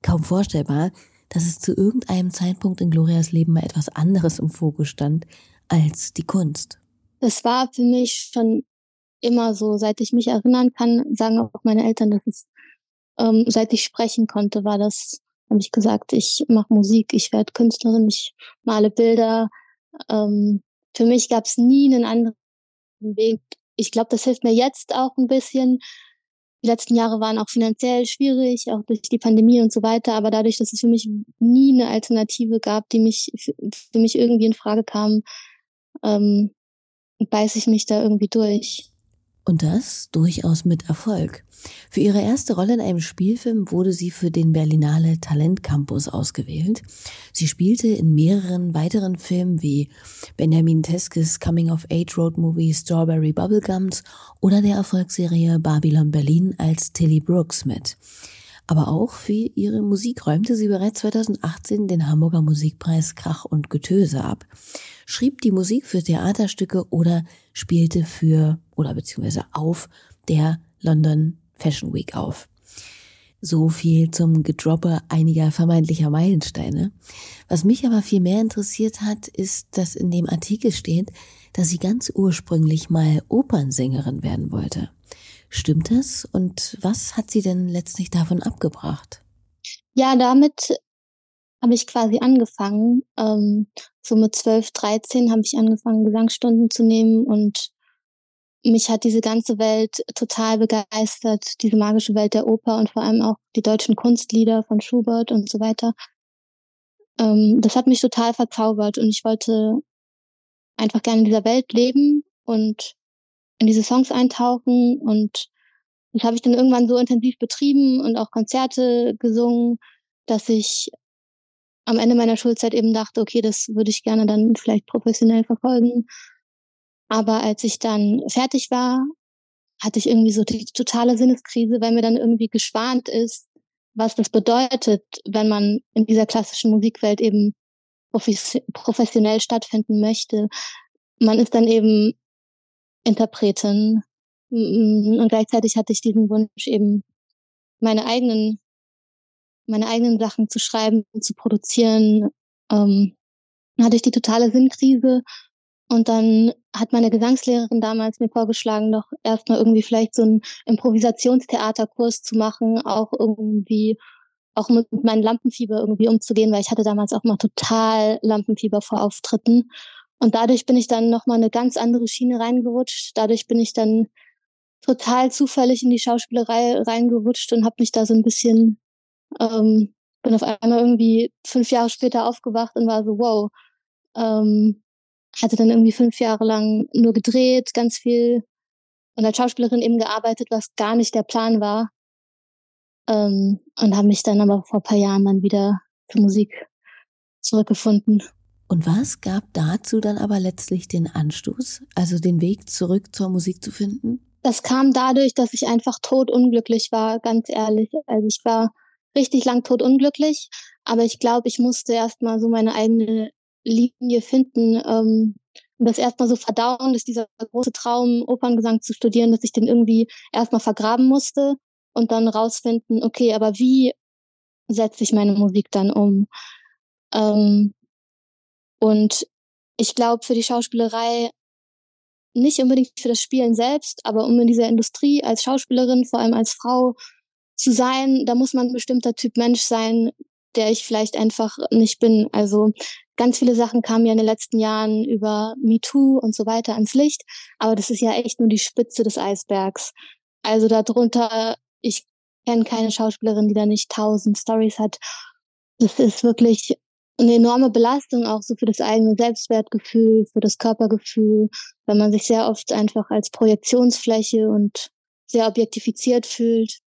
Kaum vorstellbar, dass es zu irgendeinem Zeitpunkt in Glorias Leben mal etwas anderes im Fokus stand als die Kunst. Es war für mich schon immer so, seit ich mich erinnern kann, sagen auch meine Eltern, dass es, ähm, seit ich sprechen konnte, war das, habe ich gesagt, ich mache Musik, ich werde Künstlerin, ich male Bilder. Ähm, für mich gab es nie einen anderen Weg. Ich glaube, das hilft mir jetzt auch ein bisschen. Die letzten Jahre waren auch finanziell schwierig, auch durch die Pandemie und so weiter. Aber dadurch, dass es für mich nie eine Alternative gab, die mich für mich irgendwie in Frage kam, ähm, beiße ich mich da irgendwie durch. Und das durchaus mit Erfolg. Für ihre erste Rolle in einem Spielfilm wurde sie für den Berlinale Talent Campus ausgewählt. Sie spielte in mehreren weiteren Filmen wie Benjamin Teskes Coming of Age Road Movie Strawberry Bubblegums oder der Erfolgsserie Babylon Berlin als Tilly Brooks mit. Aber auch für ihre Musik räumte sie bereits 2018 den Hamburger Musikpreis Krach und Getöse ab schrieb die Musik für Theaterstücke oder spielte für oder beziehungsweise auf der London Fashion Week auf. So viel zum Gedroppe einiger vermeintlicher Meilensteine. Was mich aber viel mehr interessiert hat, ist, dass in dem Artikel steht, dass sie ganz ursprünglich mal Opernsängerin werden wollte. Stimmt das? Und was hat sie denn letztlich davon abgebracht? Ja, damit habe ich quasi angefangen. Ähm, so mit 12, 13 habe ich angefangen, Gesangsstunden zu nehmen und mich hat diese ganze Welt total begeistert, diese magische Welt der Oper und vor allem auch die deutschen Kunstlieder von Schubert und so weiter. Ähm, das hat mich total verzaubert und ich wollte einfach gerne in dieser Welt leben und in diese Songs eintauchen und das habe ich dann irgendwann so intensiv betrieben und auch Konzerte gesungen, dass ich am Ende meiner Schulzeit eben dachte, okay, das würde ich gerne dann vielleicht professionell verfolgen. Aber als ich dann fertig war, hatte ich irgendwie so die totale Sinneskrise, weil mir dann irgendwie geschwant ist, was das bedeutet, wenn man in dieser klassischen Musikwelt eben professionell stattfinden möchte. Man ist dann eben Interpretin und gleichzeitig hatte ich diesen Wunsch eben meine eigenen meine eigenen Sachen zu schreiben, zu produzieren, ähm, hatte ich die totale Sinnkrise. Und dann hat meine Gesangslehrerin damals mir vorgeschlagen, noch erstmal irgendwie vielleicht so einen Improvisationstheaterkurs zu machen, auch irgendwie auch mit meinem Lampenfieber irgendwie umzugehen, weil ich hatte damals auch mal total Lampenfieber vor Auftritten. Und dadurch bin ich dann nochmal eine ganz andere Schiene reingerutscht. Dadurch bin ich dann total zufällig in die Schauspielerei reingerutscht und habe mich da so ein bisschen, ähm, bin auf einmal irgendwie fünf Jahre später aufgewacht und war so, wow, ähm, hatte dann irgendwie fünf Jahre lang nur gedreht, ganz viel und als Schauspielerin eben gearbeitet, was gar nicht der Plan war. Ähm, und habe mich dann aber vor ein paar Jahren dann wieder zur Musik zurückgefunden. Und was gab dazu dann aber letztlich den Anstoß, also den Weg zurück zur Musik zu finden? Das kam dadurch, dass ich einfach totunglücklich war, ganz ehrlich. Also ich war richtig lang totunglücklich, aber ich glaube, ich musste erstmal so meine eigene Linie finden ähm, und das erstmal so verdauen, dass dieser große Traum, Operngesang zu studieren, dass ich den irgendwie erstmal vergraben musste und dann rausfinden, okay, aber wie setze ich meine Musik dann um? Ähm, und ich glaube, für die Schauspielerei nicht unbedingt für das Spielen selbst, aber um in dieser Industrie als Schauspielerin, vor allem als Frau zu sein, da muss man ein bestimmter Typ Mensch sein, der ich vielleicht einfach nicht bin. Also ganz viele Sachen kamen ja in den letzten Jahren über MeToo und so weiter ans Licht, aber das ist ja echt nur die Spitze des Eisbergs. Also darunter, ich kenne keine Schauspielerin, die da nicht tausend Stories hat. Das ist wirklich eine enorme Belastung auch so für das eigene Selbstwertgefühl, für das Körpergefühl, weil man sich sehr oft einfach als Projektionsfläche und sehr objektifiziert fühlt.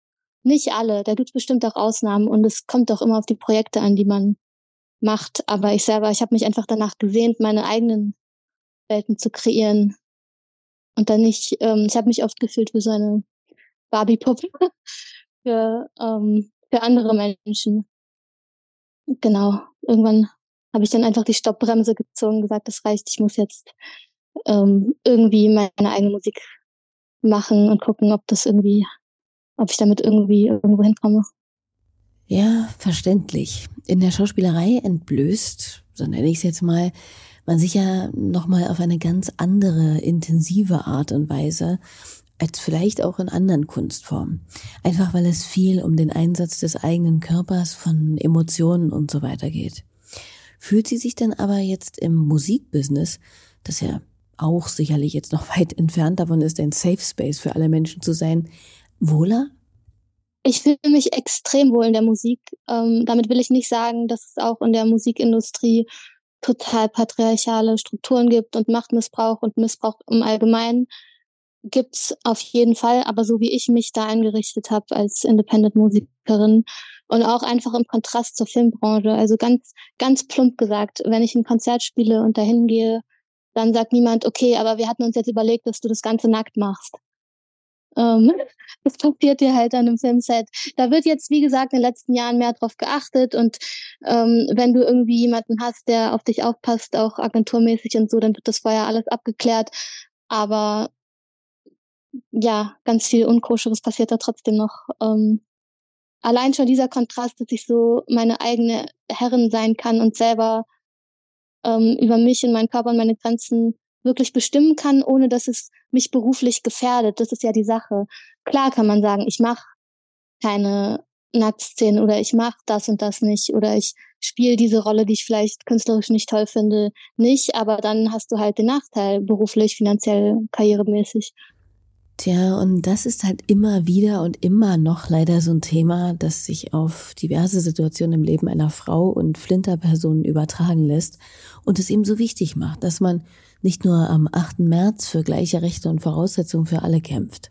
Nicht alle, da gibt es bestimmt auch Ausnahmen und es kommt auch immer auf die Projekte an, die man macht. Aber ich selber, ich habe mich einfach danach gesehnt, meine eigenen Welten zu kreieren. Und dann nicht, ähm, ich habe mich oft gefühlt wie so eine Barbie-Puppe für, ähm, für andere Menschen. Genau. Irgendwann habe ich dann einfach die Stoppbremse gezogen, gesagt, das reicht, ich muss jetzt ähm, irgendwie meine eigene Musik machen und gucken, ob das irgendwie ob ich damit irgendwie irgendwo hinkomme. Ja, verständlich. In der Schauspielerei entblößt, so nenne ich es jetzt mal, man sich ja nochmal auf eine ganz andere, intensive Art und Weise als vielleicht auch in anderen Kunstformen. Einfach weil es viel um den Einsatz des eigenen Körpers, von Emotionen und so weiter geht. Fühlt sie sich denn aber jetzt im Musikbusiness, das ja auch sicherlich jetzt noch weit entfernt davon ist, ein Safe Space für alle Menschen zu sein, wohler? Ich fühle mich extrem wohl in der Musik. Ähm, damit will ich nicht sagen, dass es auch in der Musikindustrie total patriarchale Strukturen gibt und Machtmissbrauch und Missbrauch im Allgemeinen gibt's auf jeden Fall, aber so wie ich mich da eingerichtet habe als Independent-Musikerin und auch einfach im Kontrast zur Filmbranche, also ganz, ganz plump gesagt, wenn ich ein Konzert spiele und dahin gehe, dann sagt niemand, okay, aber wir hatten uns jetzt überlegt, dass du das Ganze nackt machst. Ähm, das passiert dir halt an einem Filmset. Da wird jetzt, wie gesagt, in den letzten Jahren mehr drauf geachtet und ähm, wenn du irgendwie jemanden hast, der auf dich aufpasst, auch agenturmäßig und so, dann wird das vorher alles abgeklärt. Aber ja, ganz viel Unkoscheres passiert da trotzdem noch. Ähm, allein schon dieser Kontrast, dass ich so meine eigene Herrin sein kann und selber ähm, über mich und meinen Körper und meine Grenzen wirklich bestimmen kann, ohne dass es mich beruflich gefährdet. Das ist ja die Sache. Klar kann man sagen, ich mache keine Nacktszenen oder ich mache das und das nicht oder ich spiele diese Rolle, die ich vielleicht künstlerisch nicht toll finde, nicht, aber dann hast du halt den Nachteil beruflich, finanziell, karrieremäßig. Tja, und das ist halt immer wieder und immer noch leider so ein Thema, das sich auf diverse Situationen im Leben einer Frau und Flinterpersonen übertragen lässt und es eben so wichtig macht, dass man nicht nur am 8. März für gleiche Rechte und Voraussetzungen für alle kämpft.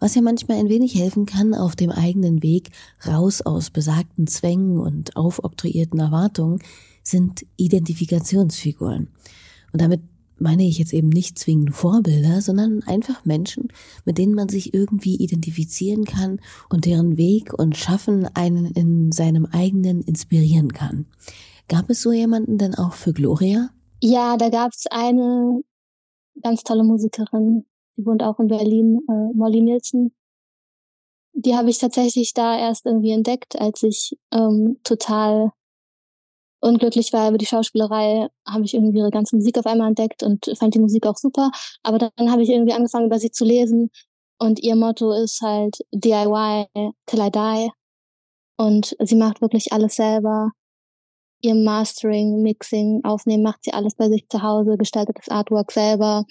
Was ja manchmal ein wenig helfen kann auf dem eigenen Weg raus aus besagten Zwängen und aufoktroyierten Erwartungen, sind Identifikationsfiguren. Und damit meine ich jetzt eben nicht zwingend Vorbilder, sondern einfach Menschen, mit denen man sich irgendwie identifizieren kann und deren Weg und Schaffen einen in seinem eigenen inspirieren kann. Gab es so jemanden denn auch für Gloria? Ja, da gab es eine ganz tolle Musikerin, die wohnt auch in Berlin, äh, Molly Nielsen. Die habe ich tatsächlich da erst irgendwie entdeckt, als ich ähm, total unglücklich war über die Schauspielerei, habe ich irgendwie ihre ganze Musik auf einmal entdeckt und fand die Musik auch super. Aber dann habe ich irgendwie angefangen, über sie zu lesen. Und ihr Motto ist halt DIY till I die. Und sie macht wirklich alles selber. Ihr Mastering, Mixing, Aufnehmen macht sie alles bei sich zu Hause, gestaltet das Artwork selber,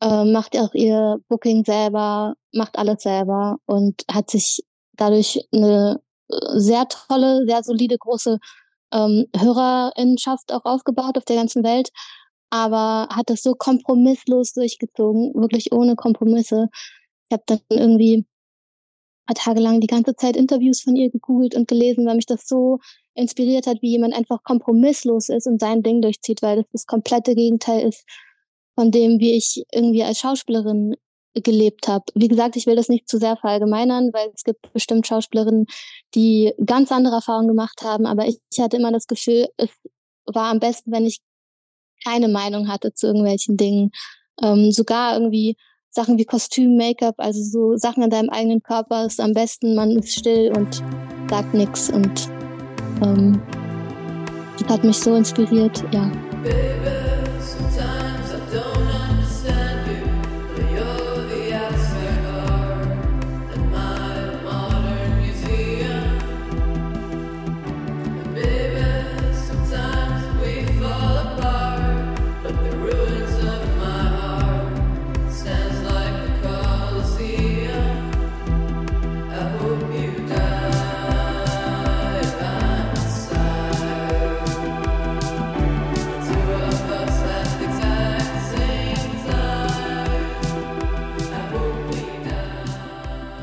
äh, macht auch ihr Booking selber, macht alles selber und hat sich dadurch eine sehr tolle, sehr solide, große ähm, Hörerinnenschaft auch aufgebaut auf der ganzen Welt, aber hat das so kompromisslos durchgezogen, wirklich ohne Kompromisse. Ich habe dann irgendwie ein paar Tage lang die ganze Zeit Interviews von ihr gegoogelt und gelesen, weil mich das so inspiriert hat, wie jemand einfach kompromisslos ist und sein Ding durchzieht, weil das das komplette Gegenteil ist von dem, wie ich irgendwie als Schauspielerin gelebt habe. Wie gesagt, ich will das nicht zu sehr verallgemeinern, weil es gibt bestimmt Schauspielerinnen, die ganz andere Erfahrungen gemacht haben, aber ich, ich hatte immer das Gefühl, es war am besten, wenn ich keine Meinung hatte zu irgendwelchen Dingen. Ähm, sogar irgendwie Sachen wie Kostüm, Make-up, also so Sachen an deinem eigenen Körper ist am besten, man ist still und sagt nichts und ähm, das hat mich so inspiriert, ja. Baby.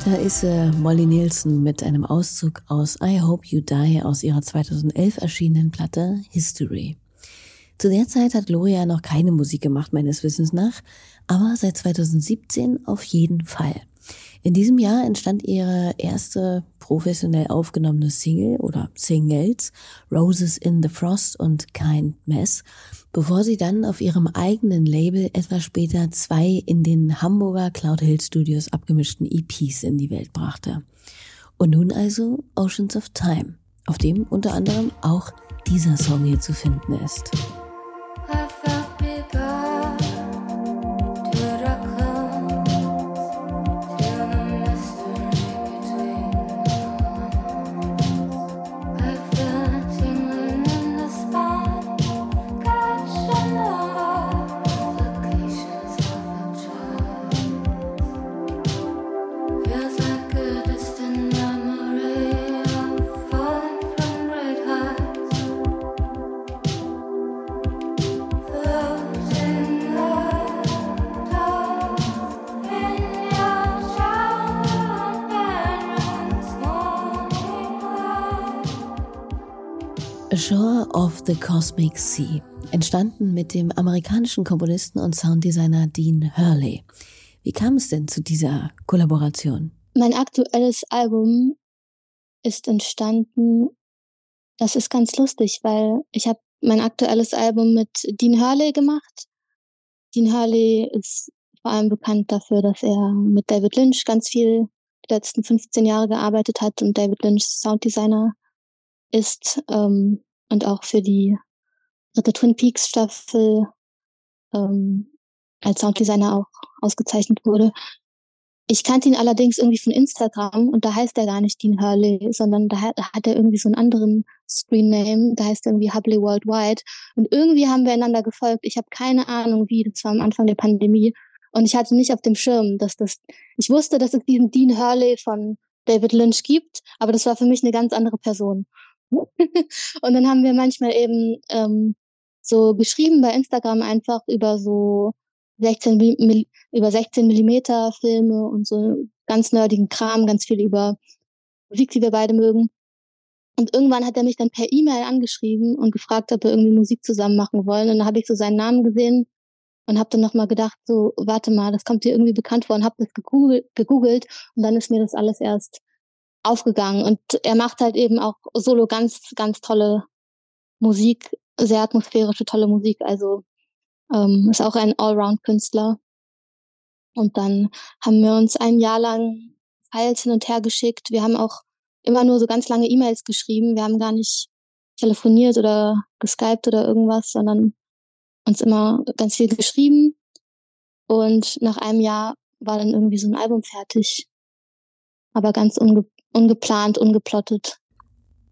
Da ist äh, Molly Nielsen mit einem Auszug aus I Hope You Die aus ihrer 2011 erschienenen Platte History. Zu der Zeit hat Gloria noch keine Musik gemacht, meines Wissens nach, aber seit 2017 auf jeden Fall. In diesem Jahr entstand ihre erste professionell aufgenommene Single oder Singles Roses in the Frost und Kind Mess, bevor sie dann auf ihrem eigenen Label etwas später zwei in den Hamburger Cloud Hill Studios abgemischten EPs in die Welt brachte. Und nun also Oceans of Time, auf dem unter anderem auch dieser Song hier zu finden ist. Of the Cosmic Sea, entstanden mit dem amerikanischen Komponisten und Sounddesigner Dean Hurley. Wie kam es denn zu dieser Kollaboration? Mein aktuelles Album ist entstanden, das ist ganz lustig, weil ich habe mein aktuelles Album mit Dean Hurley gemacht. Dean Hurley ist vor allem bekannt dafür, dass er mit David Lynch ganz viel die letzten 15 Jahre gearbeitet hat und David Lynch Sounddesigner ist. Ähm, und auch für die dritte Twin Peaks Staffel ähm, als Sounddesigner auch ausgezeichnet wurde. Ich kannte ihn allerdings irgendwie von Instagram und da heißt er gar nicht Dean Hurley, sondern da hat, er irgendwie so einen anderen Screen Name, da heißt er irgendwie Hubley Worldwide. Und irgendwie haben wir einander gefolgt. Ich habe keine Ahnung wie, das war am Anfang der Pandemie. Und ich hatte nicht auf dem Schirm, dass das, ich wusste, dass es diesen Dean Hurley von David Lynch gibt, aber das war für mich eine ganz andere Person. Und dann haben wir manchmal eben ähm, so geschrieben bei Instagram einfach über so 16 über 16 Millimeter Filme und so ganz nerdigen Kram, ganz viel über Musik, die wir beide mögen. Und irgendwann hat er mich dann per E-Mail angeschrieben und gefragt, ob wir irgendwie Musik zusammen machen wollen. Und dann habe ich so seinen Namen gesehen und habe dann nochmal gedacht, so, warte mal, das kommt dir irgendwie bekannt vor und habe das gegoogelt, gegoogelt und dann ist mir das alles erst aufgegangen. Und er macht halt eben auch solo ganz, ganz tolle Musik, sehr atmosphärische, tolle Musik. Also ähm, ist auch ein Allround-Künstler. Und dann haben wir uns ein Jahr lang Files hin und her geschickt. Wir haben auch immer nur so ganz lange E-Mails geschrieben. Wir haben gar nicht telefoniert oder geskypt oder irgendwas, sondern uns immer ganz viel geschrieben. Und nach einem Jahr war dann irgendwie so ein Album fertig. Aber ganz unge ungeplant, ungeplottet.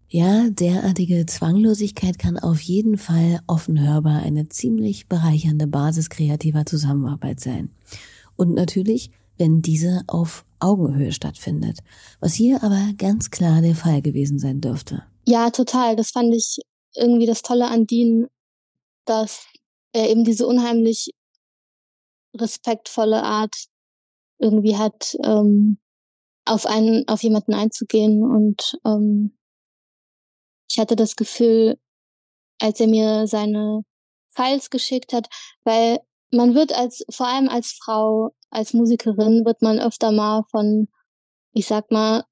Ja, derartige Zwanglosigkeit kann auf jeden Fall offen hörbar eine ziemlich bereichernde Basis kreativer Zusammenarbeit sein. Und natürlich, wenn diese auf Augenhöhe stattfindet, was hier aber ganz klar der Fall gewesen sein dürfte. Ja, total. Das fand ich irgendwie das Tolle an Dean, dass er eben diese unheimlich respektvolle Art irgendwie hat, ähm, auf einen, auf jemanden einzugehen. Und ähm, ich hatte das Gefühl, als er mir seine Files geschickt hat, weil man wird als, vor allem als Frau, als Musikerin, wird man öfter mal von, ich sag mal,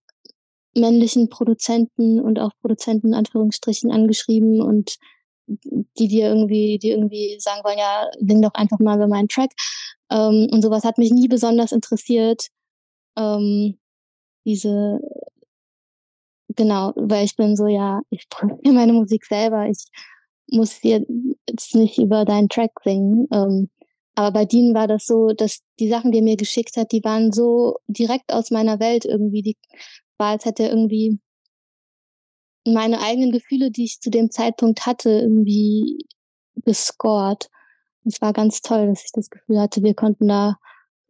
männlichen Produzenten und auch Produzenten in Anführungsstrichen angeschrieben und die dir irgendwie, die irgendwie sagen wollen, ja, sing doch einfach mal über meinen Track. Ähm, und sowas hat mich nie besonders interessiert. Ähm, diese, genau, weil ich bin so, ja, ich produziere meine Musik selber. Ich muss jetzt nicht über deinen Track singen. Ähm, aber bei Dean war das so, dass die Sachen, die er mir geschickt hat, die waren so direkt aus meiner Welt irgendwie. Die war, als hätte er irgendwie meine eigenen Gefühle, die ich zu dem Zeitpunkt hatte, irgendwie gescored. Es war ganz toll, dass ich das Gefühl hatte, wir konnten da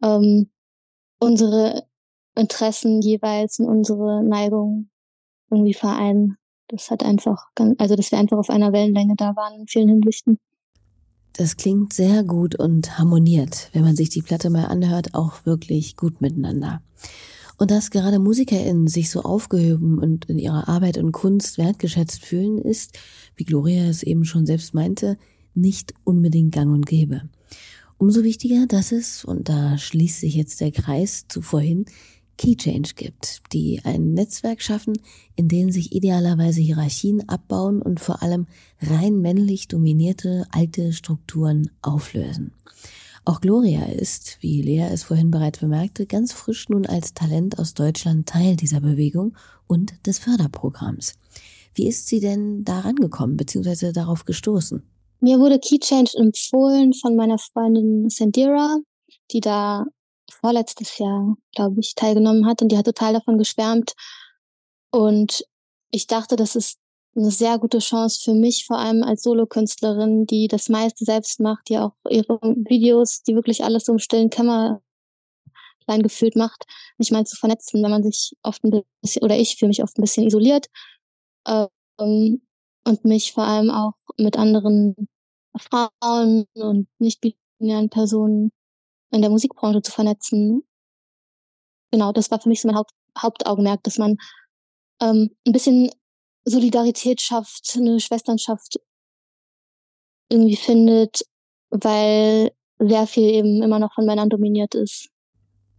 ähm, unsere Interessen jeweils und unsere Neigung irgendwie vereinen. Das hat einfach, also dass wir einfach auf einer Wellenlänge da waren in vielen Hinsichten. Das klingt sehr gut und harmoniert, wenn man sich die Platte mal anhört, auch wirklich gut miteinander. Und dass gerade MusikerInnen sich so aufgehoben und in ihrer Arbeit und Kunst wertgeschätzt fühlen, ist, wie Gloria es eben schon selbst meinte, nicht unbedingt gang und gäbe. Umso wichtiger, dass es, und da schließt sich jetzt der Kreis zu vorhin, Key Change gibt, die ein Netzwerk schaffen, in dem sich idealerweise Hierarchien abbauen und vor allem rein männlich dominierte alte Strukturen auflösen. Auch Gloria ist, wie Lea es vorhin bereits bemerkte, ganz frisch nun als Talent aus Deutschland Teil dieser Bewegung und des Förderprogramms. Wie ist sie denn da rangekommen bzw. darauf gestoßen? Mir wurde Key Change empfohlen von meiner Freundin Sandira, die da vorletztes Jahr, glaube ich, teilgenommen hat und die hat total davon geschwärmt. Und ich dachte, das ist eine sehr gute Chance für mich, vor allem als Solokünstlerin, die das meiste selbst macht, die auch ihre Videos, die wirklich alles so im stillen Kämmerlein gefühlt macht, mich mal zu vernetzen, wenn man sich oft ein bisschen, oder ich fühle mich oft ein bisschen isoliert ähm, und mich vor allem auch mit anderen Frauen und nicht-binären Personen in der Musikbranche zu vernetzen. Genau, das war für mich so mein Haupt, Hauptaugenmerk, dass man ähm, ein bisschen Solidarität schafft, eine Schwesternschaft irgendwie findet, weil sehr viel eben immer noch von Männern dominiert ist.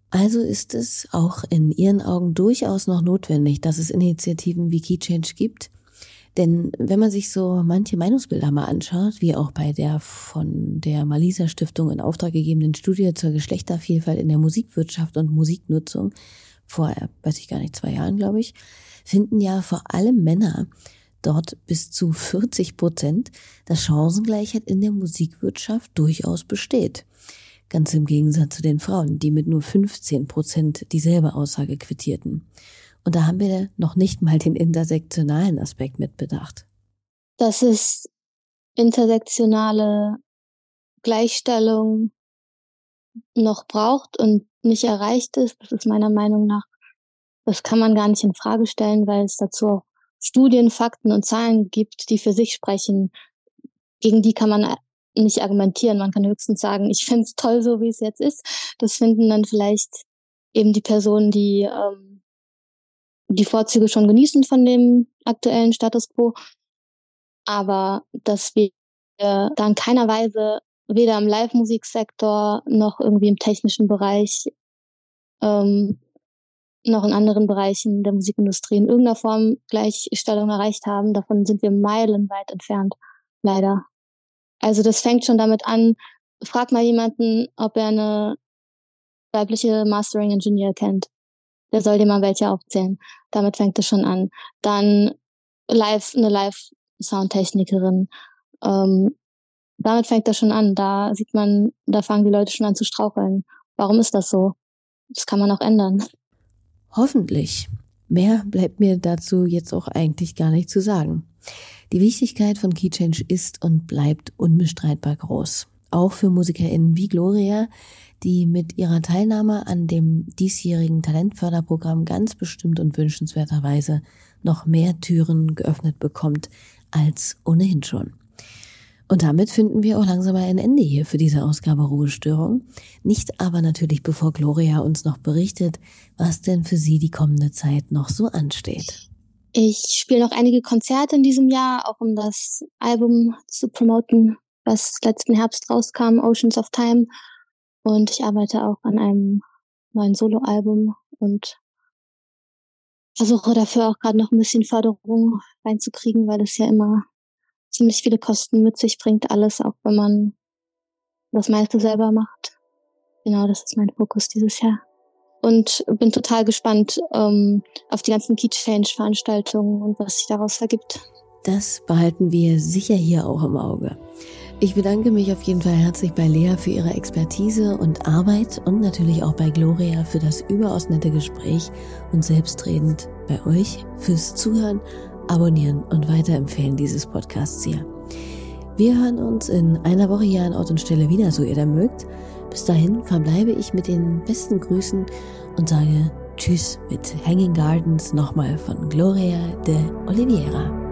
Also ist es auch in Ihren Augen durchaus noch notwendig, dass es Initiativen wie Key Change gibt. Denn wenn man sich so manche Meinungsbilder mal anschaut, wie auch bei der von der Malisa Stiftung in Auftrag gegebenen Studie zur Geschlechtervielfalt in der Musikwirtschaft und Musiknutzung vor, weiß ich gar nicht, zwei Jahren, glaube ich, finden ja vor allem Männer dort bis zu 40 Prozent, dass Chancengleichheit in der Musikwirtschaft durchaus besteht. Ganz im Gegensatz zu den Frauen, die mit nur 15 Prozent dieselbe Aussage quittierten. Und da haben wir noch nicht mal den intersektionalen Aspekt mitbedacht. Dass es intersektionale Gleichstellung noch braucht und nicht erreicht ist, das ist meiner Meinung nach das kann man gar nicht in Frage stellen, weil es dazu auch Studien, Fakten und Zahlen gibt, die für sich sprechen. Gegen die kann man nicht argumentieren. Man kann höchstens sagen, ich finde es toll, so wie es jetzt ist. Das finden dann vielleicht eben die Personen, die ähm, die Vorzüge schon genießen von dem aktuellen Status quo. Aber dass wir da in keiner Weise weder im Live-Musiksektor noch irgendwie im technischen Bereich ähm, noch in anderen Bereichen der Musikindustrie in irgendeiner Form Gleichstellung erreicht haben. Davon sind wir meilenweit entfernt, leider. Also das fängt schon damit an, frag mal jemanden, ob er eine weibliche Mastering Engineer kennt. Der soll dir mal welche aufzählen. Damit fängt es schon an. Dann live, eine Live-Soundtechnikerin. Ähm, damit fängt das schon an. Da sieht man, da fangen die Leute schon an zu straucheln. Warum ist das so? Das kann man auch ändern. Hoffentlich. Mehr bleibt mir dazu jetzt auch eigentlich gar nicht zu sagen. Die Wichtigkeit von Keychange ist und bleibt unbestreitbar groß. Auch für MusikerInnen wie Gloria, die mit ihrer Teilnahme an dem diesjährigen Talentförderprogramm ganz bestimmt und wünschenswerterweise noch mehr Türen geöffnet bekommt als ohnehin schon. Und damit finden wir auch langsam ein Ende hier für diese Ausgabe Ruhestörung. Nicht aber natürlich, bevor Gloria uns noch berichtet, was denn für sie die kommende Zeit noch so ansteht. Ich spiele noch einige Konzerte in diesem Jahr, auch um das Album zu promoten, was letzten Herbst rauskam, Oceans of Time. Und ich arbeite auch an einem neuen Soloalbum und versuche dafür auch gerade noch ein bisschen Förderung reinzukriegen, weil es ja immer ziemlich viele Kosten mit sich bringt, alles, auch wenn man das meiste selber macht. Genau, das ist mein Fokus dieses Jahr. Und bin total gespannt ähm, auf die ganzen Key Change Veranstaltungen und was sich daraus ergibt. Das behalten wir sicher hier auch im Auge. Ich bedanke mich auf jeden Fall herzlich bei Lea für ihre Expertise und Arbeit und natürlich auch bei Gloria für das überaus nette Gespräch und selbstredend bei euch fürs Zuhören, Abonnieren und Weiterempfehlen dieses Podcasts hier. Wir hören uns in einer Woche hier an Ort und Stelle wieder, so ihr da mögt. Bis dahin verbleibe ich mit den besten Grüßen und sage Tschüss mit Hanging Gardens nochmal von Gloria de Oliveira.